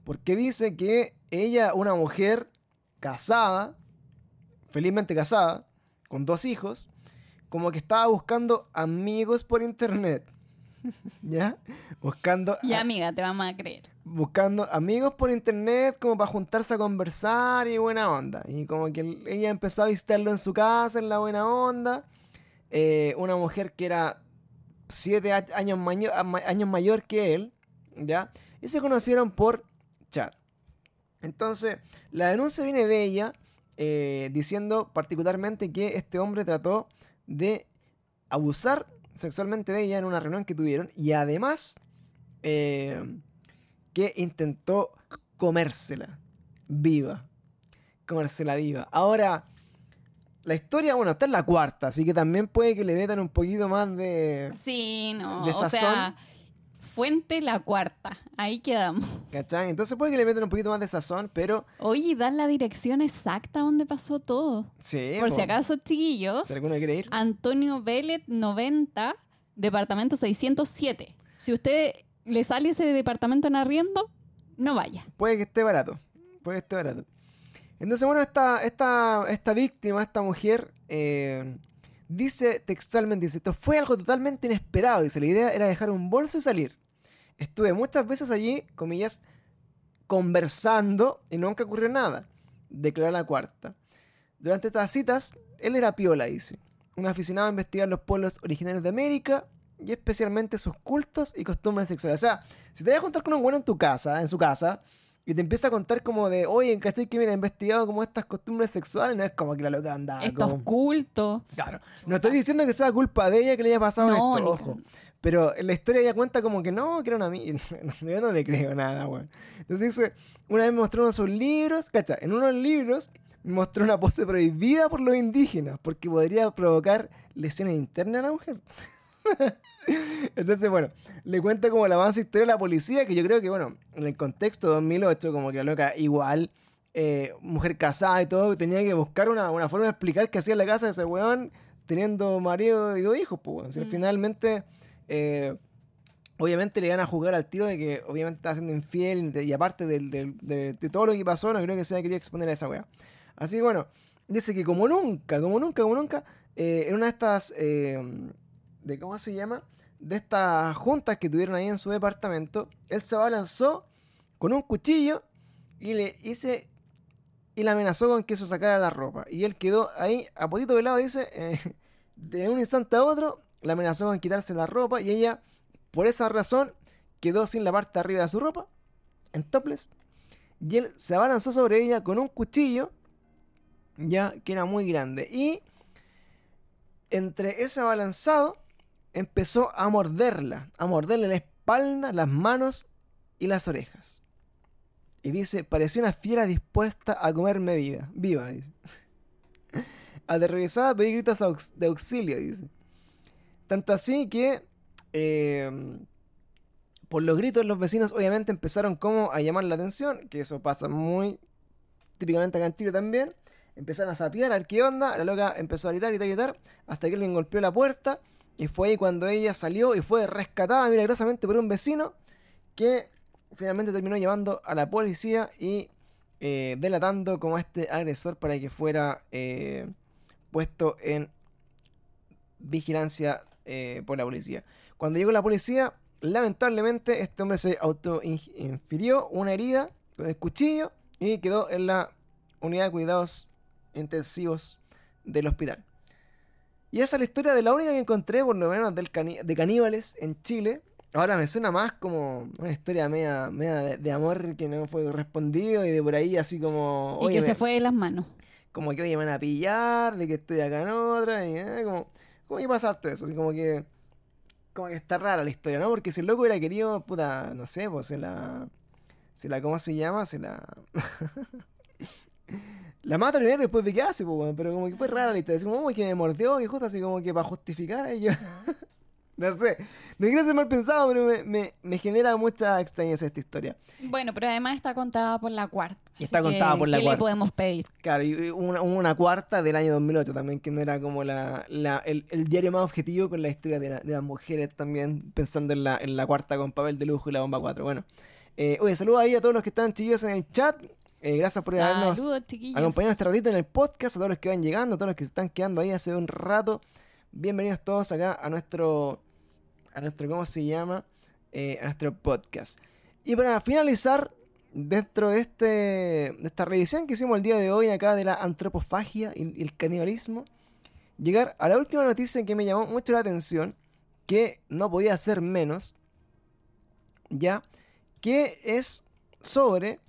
Porque dice que ella, una mujer casada, felizmente casada, con dos hijos, como que estaba buscando amigos por internet. (laughs) ¿Ya? Buscando Y a- amiga, te vamos a creer. buscando amigos por internet como para juntarse a conversar y buena onda. Y como que el- ella empezó a visitarlo en su casa en la buena onda. Eh, una mujer que era siete años, años mayor que él, ¿ya? Y se conocieron por chat. Entonces, la denuncia viene de ella eh, diciendo particularmente que este hombre trató de abusar sexualmente de ella en una reunión que tuvieron y además eh, que intentó comérsela viva. Comérsela viva. Ahora, la historia, bueno, está en la cuarta, así que también puede que le metan un poquito más de. Sí, no. de o sazón. sea, fuente la cuarta. Ahí quedamos. ¿Cachai? Entonces puede que le metan un poquito más de sazón, pero Oye, dan la dirección exacta donde pasó todo. sí. Por po, si acaso, chiquillos, Si alguno quiere ir. Antonio Vélez 90, departamento 607. Si usted le sale ese departamento en arriendo, no vaya. Puede que esté barato. Puede que esté barato. Entonces, bueno, esta, esta, esta víctima, esta mujer, eh, dice textualmente, dice, esto fue algo totalmente inesperado. Dice, la idea era dejar un bolso y salir. Estuve muchas veces allí, comillas, conversando y nunca ocurrió nada. Declaró la cuarta. Durante estas citas, él era piola, dice. Un aficionado a investigar los pueblos originarios de América y especialmente sus cultos y costumbres sexuales. O sea, si te vas a contar con un bueno en tu casa, en su casa, y te empieza a contar como de, oye, ¿cachai que mira, he investigado como estas costumbres sexuales? No es como que la loca anda Estos como... cultos. Claro. No estoy diciendo que sea culpa de ella que le haya pasado No, esto, ni ojo. Pero en la historia ella cuenta como que no, que era una amiga. (laughs) Yo no le creo nada, weón. Entonces una vez me mostró uno de sus libros, cacha, en uno de los libros me mostró una pose prohibida por los indígenas, porque podría provocar lesiones internas a la mujer. (laughs) Entonces, bueno, le cuenta como el avance historia de la policía, que yo creo que, bueno, en el contexto 2008, como que la loca igual, eh, mujer casada y todo, tenía que buscar una, una forma de explicar qué hacía en la casa de ese weón teniendo marido y dos hijos, pues, Mm. finalmente, eh, obviamente le iban a jugar al tío de que obviamente estaba siendo infiel y aparte del- de, de todo lo que pasó, no creo que se haya querido exponer a esa weá. Así que bueno, dice que como nunca, como nunca, como nunca, eh, en una de estas, eh, de ¿cómo se llama? De estas juntas que tuvieron ahí en su departamento, él se abalanzó con un cuchillo y le hice y la amenazó con que se sacara la ropa. Y él quedó ahí a potito velado, dice, de un instante a otro, la amenazó con quitarse la ropa y ella, por esa razón, quedó sin la parte de arriba de su ropa, en topless. Y él se abalanzó sobre ella con un cuchillo, ya que era muy grande. Y entre ese abalanzado, empezó a morderla, a morderle la espalda, las manos y las orejas. Y dice, parecía una fiera dispuesta a comerme vida, viva, dice. (laughs) Aterrorizada pedí gritos de auxilio, dice. Tanto así que, eh, por los gritos, los vecinos obviamente empezaron como a llamar la atención, que eso pasa muy típicamente acá en Chile también. Empezaron a sapear, a ver qué onda, la loca empezó a gritar, gritar, gritar, hasta que alguien golpeó la puerta, y fue ahí cuando ella salió y fue rescatada milagrosamente por un vecino, que finalmente terminó llevando a la policía y eh, delatando como a este agresor para que fuera eh, puesto en vigilancia eh, por la policía. Cuando llegó la policía, lamentablemente este hombre se autoinfirió una herida con el cuchillo y quedó en la unidad de cuidados intensivos del hospital. Y esa es la historia de la única que encontré, por lo menos, del de caníbales en Chile. Ahora me suena más como una historia media, media de, de amor que no fue correspondido y de por ahí así como... Y "Oye, que me- se fue de las manos. como que oye, me van a pillar, de que estoy acá en otra, y eh, como, como que pasar todo eso, así como que, como que está rara la historia, ¿no? Porque si el loco hubiera querido, puta, no sé, pues se la, se la, ¿cómo se llama? Se la, (laughs) la mata primero y después ve qué hace, pues, pero como que fue rara la historia, como, que me mordió, y justo así como que para justificar a ello. No sé, no quiero ser mal pensado, pero me, me, me genera mucha extrañeza esta historia. Bueno, pero además está contada por la cuarta. Y está contada que, por la ¿qué cuarta. le podemos pedir? Claro, y una, una cuarta del año 2008 también, que no era como la, la- el, el diario más objetivo con la historia de, la- de las mujeres también, pensando en la, en la cuarta con papel de lujo y la bomba 4. Bueno, eh, oye, saludos ahí a todos los que están chillos en el chat. Eh, gracias por habernos acompañado este ratito en el podcast, a todos los que van llegando, a todos los que se están quedando ahí hace un rato. Bienvenidos todos acá a nuestro, a nuestro, ¿cómo se llama? Eh, a nuestro podcast. Y para finalizar, dentro de, este, de esta revisión que hicimos el día de hoy acá de la antropofagia y, el canibalismo, llegar a la última noticia que me llamó mucho la atención, que no podía ser menos, ya, que es sobre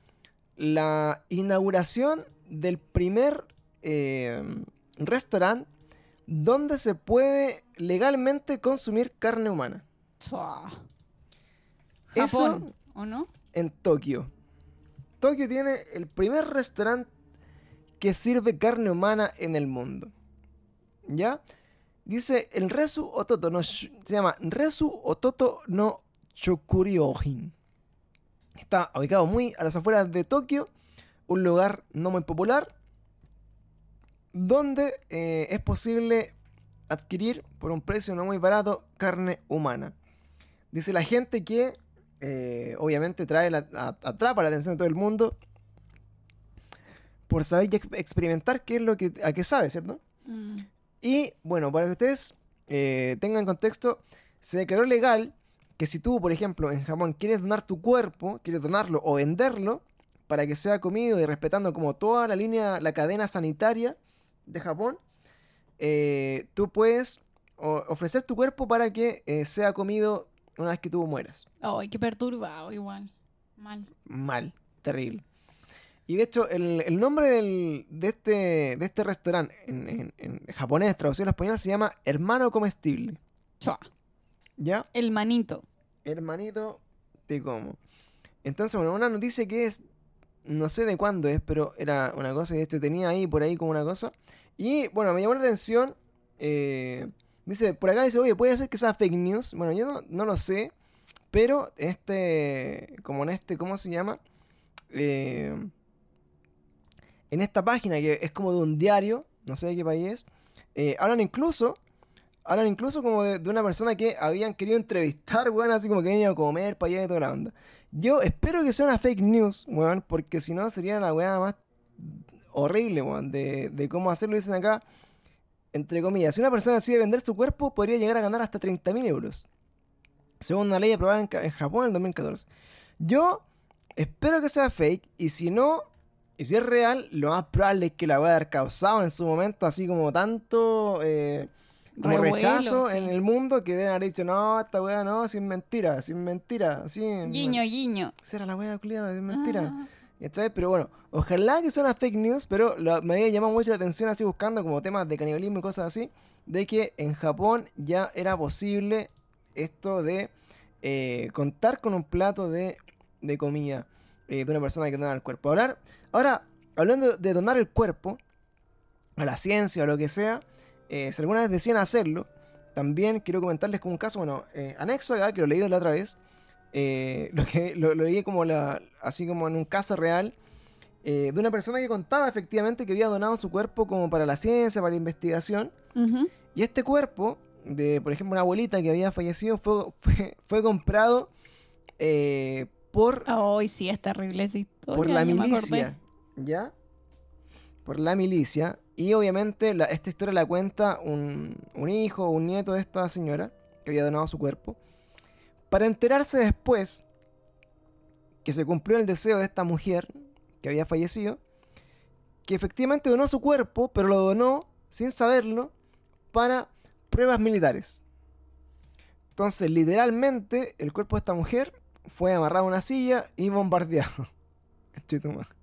la inauguración del primer eh, restaurante donde se puede legalmente consumir carne humana. Chua. Eso Japón, ¿o no? en Tokio. Tokio tiene el primer restaurante que sirve carne humana en el mundo. ¿Ya? Dice el Resu Ototo no se llama Resu Ototo no Chokuryojin. Está ubicado muy a las afueras de Tokio, un lugar no muy popular, donde eh, es posible adquirir por un precio no muy barato carne humana. Dice la gente que eh, obviamente trae la- a- atrapa la atención de todo el mundo por saber y ex- experimentar qué es lo que a qué sabe, ¿cierto? Mm. Y bueno, para que ustedes eh, tengan contexto, se declaró legal que si tú, por ejemplo, en Japón quieres donar tu cuerpo, quieres donarlo o venderlo para que sea comido y respetando como toda la línea, la cadena sanitaria de Japón, eh, tú puedes ofrecer tu cuerpo para que eh, sea comido una vez que tú mueras. Ay, qué perturbado, igual. Mal. mal, terrible. Y de hecho, el, el nombre del- de, este, de este restaurante en, en- en japonés, traducido al español, se llama Hermano Comestible. Chua. ¿Ya? El manito. Hermanito, te como. Entonces, bueno, una noticia que es, no sé de cuándo es, pero era una cosa que esto tenía ahí, por ahí como una cosa. Y bueno, me llamó la atención. eh, dice, por acá dice, oye, puede ser que sea fake news. Bueno, yo no, lo sé, pero este, como en este, ¿cómo se llama? Eh, en esta página que es como de un diario, no sé de qué país es, eh, hablan incluso Hablan incluso como de, de una persona que habían querido entrevistar, (laughs) weón, así como que venía a comer para allá y toda la onda. Yo espero que sea una fake news, weón, porque si no sería la weá más horrible, weón, de, de cómo hacerlo. Dicen acá, entre comillas, si una persona decide vender su cuerpo, podría llegar a ganar hasta 30.000 euros. Según una ley aprobada en, Japón en el 2014. Yo espero que sea fake, y si no, y si es real, lo más probable es que la voy a haber causado en su momento, así como tanto... eh, como Revuelo, rechazo sí. en el mundo que deben haber dicho, no, esta weá no, sin mentira, sin mentira, así. Guiño, guiño. Será la weá, culiada, sin mentira. Ah. Pero bueno, ojalá que sea una fake news, pero lo- me había llamado mucho la atención así buscando como temas de canibalismo y cosas así, de que en Japón ya era posible esto de eh, contar con un plato de, de comida eh, de una persona que dona el cuerpo. Hablar, ahora, hablando de donar el cuerpo a la ciencia o lo que sea, eh, si alguna vez decían hacerlo, también quiero comentarles como un caso, bueno, anexo acá, que lo leí la otra vez, eh, lo que lo, lo leí como la, así como en un caso real, eh, de una persona que contaba efectivamente que había donado su cuerpo como para la ciencia, para la investigación, y este cuerpo, de por ejemplo una abuelita que había fallecido, fue, fue, fue comprado eh, por sí, es terrible esa historia. por la milicia, ¿ya? Por la milicia. Y obviamente la- esta historia la cuenta un, un hijo un nieto de esta señora que había donado su cuerpo. Para enterarse después que se cumplió el deseo de esta mujer que había fallecido, que efectivamente donó su cuerpo, pero lo donó sin saberlo para pruebas militares. Entonces, literalmente, el cuerpo de esta mujer fue amarrado a una silla y bombardeado. (laughs) Chetumare.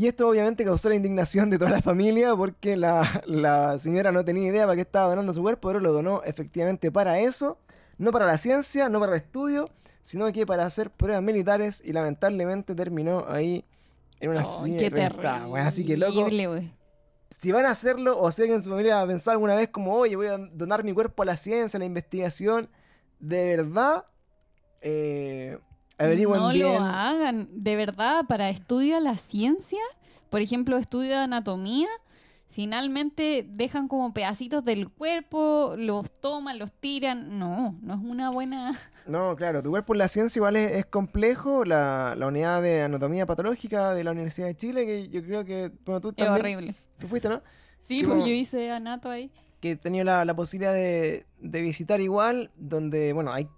Y esto obviamente causó la indignación de toda la familia porque la, la señora no tenía idea para qué estaba donando su cuerpo, pero lo donó efectivamente para eso, no para la ciencia, no para el estudio, sino que para hacer pruebas militares y lamentablemente terminó ahí en una silla qué terrible. weón. Así que loco, si van a hacerlo o si alguien en su familia ha pensado alguna vez como, oye, voy a donar mi cuerpo a la ciencia, a la investigación, de verdad, eh, averigüen no bien. lo hagan. De verdad, para estudio a la ciencia, por ejemplo, estudio de anatomía, finalmente dejan como pedacitos del cuerpo, los toman, los tiran. No, no es una buena... No, claro, tu cuerpo en la ciencia igual es, es complejo. La, la unidad de anatomía patológica de la Universidad de Chile, que yo creo que bueno, tú Es también horrible. tú fuiste, ¿no? Sí, pues yo hice anato ahí. Que he tenido la, la posibilidad de, de visitar igual, donde, bueno, hay,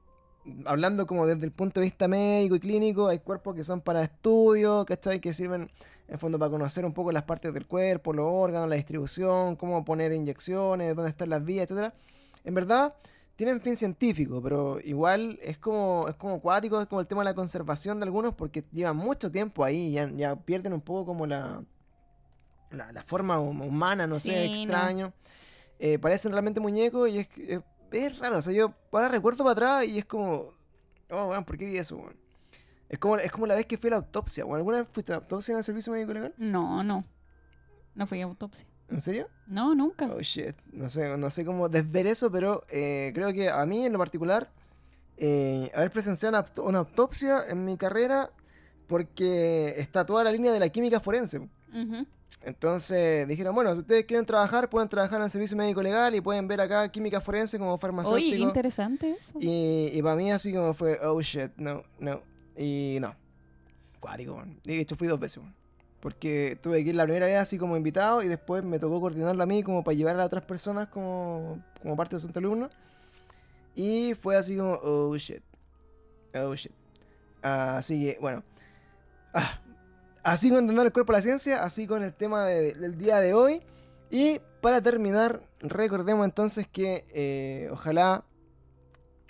hablando como desde el punto de vista médico y clínico, hay cuerpos que son para estudio, ¿cachai? Que sirven en fondo para conocer un poco las partes del cuerpo, los órganos, la distribución, cómo poner inyecciones, dónde están las vías, etcétera. En verdad, tienen fin científico, pero igual es como, es como acuático, es como el tema de la conservación de algunos, porque llevan mucho tiempo ahí ya, ya pierden un poco como la, la, la forma hum- humana, no sé, no. extraño. Eh, parecen realmente muñecos y es, es, es raro, o sea, yo ahora recuerdo para atrás y es como, oh, weón, ¿por qué vi eso, weón? Es como, es como la vez que fui a la autopsia, weón. ¿Alguna vez fuiste a la autopsia en el servicio médico legal? No, no. No fui a autopsia. ¿En serio? No, nunca. Oh shit, no sé, no sé cómo desver eso, pero eh, creo que a mí en lo particular, eh, haber presenciado una, auto- una autopsia en mi carrera, porque está toda la línea de la química forense. Ujú. Entonces dijeron, bueno, si ustedes quieren trabajar, pueden trabajar en el servicio médico legal y pueden ver acá química forense como Oye, farmacéutico. interesante eso. Y, y para mí así como fue, oh shit, no, no. Y no. Cuático, man. De hecho fui dos veces, man. Porque tuve que ir la primera vez así como invitado y después me tocó coordinarlo a mí como para llevar a otras personas como, como parte de sus alumnos. Y fue así como, oh shit. Oh shit. Así que, bueno. Ah, así con entender el cuerpo de la ciencia, así con el tema de- del día de hoy. Y para terminar, recordemos entonces que eh, ojalá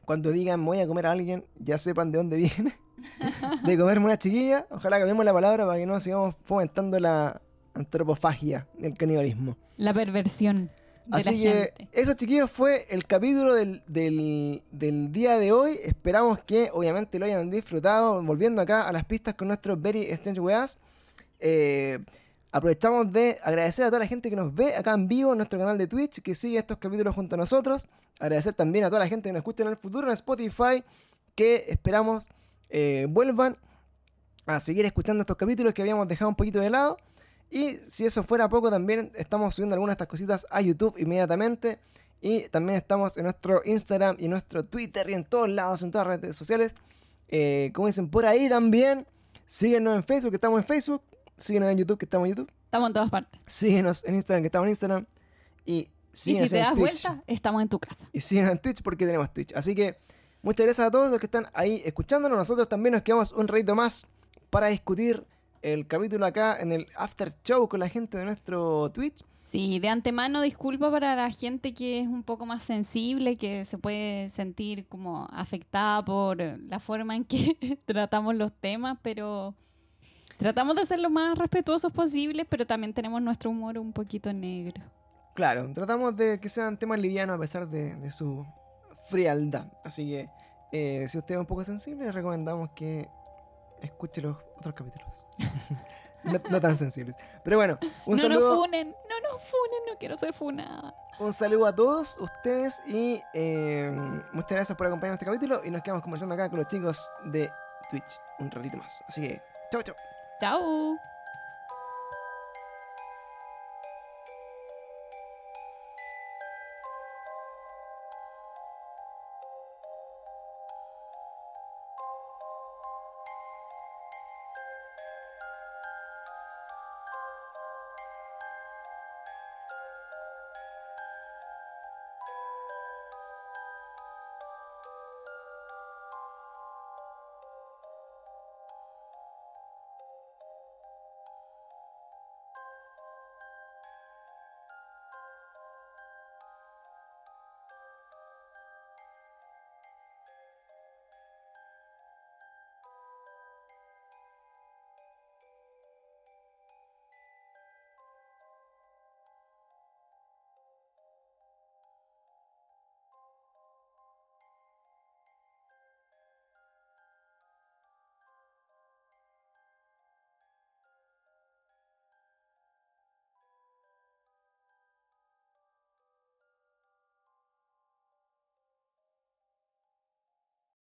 cuando digan voy a comer a alguien, ya sepan de dónde viene. (laughs) de comerme una chiquilla. Ojalá cambiemos la palabra para que no sigamos fomentando la antropofagia, el canibalismo. La perversión Así que gente. eso, chiquillos, fue el capítulo del, del- del día de hoy. Esperamos que, obviamente, lo hayan disfrutado. Volviendo acá a las pistas con nuestros Very Strange Weas. Eh, aprovechamos de agradecer a toda la gente que nos ve acá en vivo en nuestro canal de Twitch, que sigue estos capítulos junto a nosotros. Agradecer también a toda la gente que nos escucha en el futuro en Spotify, que esperamos eh, vuelvan a seguir escuchando estos capítulos que habíamos dejado un poquito de lado. Y si eso fuera poco, también estamos subiendo algunas de estas cositas a YouTube inmediatamente. Y también estamos en nuestro Instagram y en nuestro Twitter y en todos lados, en todas las redes sociales. Eh, como dicen por ahí también. Síguenos en Facebook, que estamos en Facebook. Síguenos en YouTube, que estamos en YouTube. Estamos en todas partes. Síguenos en Instagram, que estamos en Instagram. Y Y síguenos si te en das Twitch. vuelta, estamos en tu casa. Y síguenos en Twitch porque tenemos Twitch. Así que muchas gracias a todos los que están ahí escuchándonos. Nosotros también nos quedamos un ratito más para discutir el capítulo acá en el After Show con la gente de nuestro Twitch. Sí, de antemano disculpa para la gente que es un poco más sensible, que se puede sentir como afectada por la forma en que (laughs) tratamos los temas, pero tratamos de ser lo más respetuosos posibles, pero también tenemos nuestro humor un poquito negro. Claro, tratamos de que sean temas livianos a pesar de, de su frialdad. Así que eh, si usted es un poco sensible, le recomendamos que escuche los otros capítulos. (laughs) no, no tan sensibles. Pero bueno, un no saludo. nos funen, no nos funen, no quiero ser funada. Un saludo a todos ustedes y eh, muchas gracias por acompañarnos este capítulo y nos quedamos conversando acá con los chicos de Twitch un ratito más. Así que, chao, chao. Chao.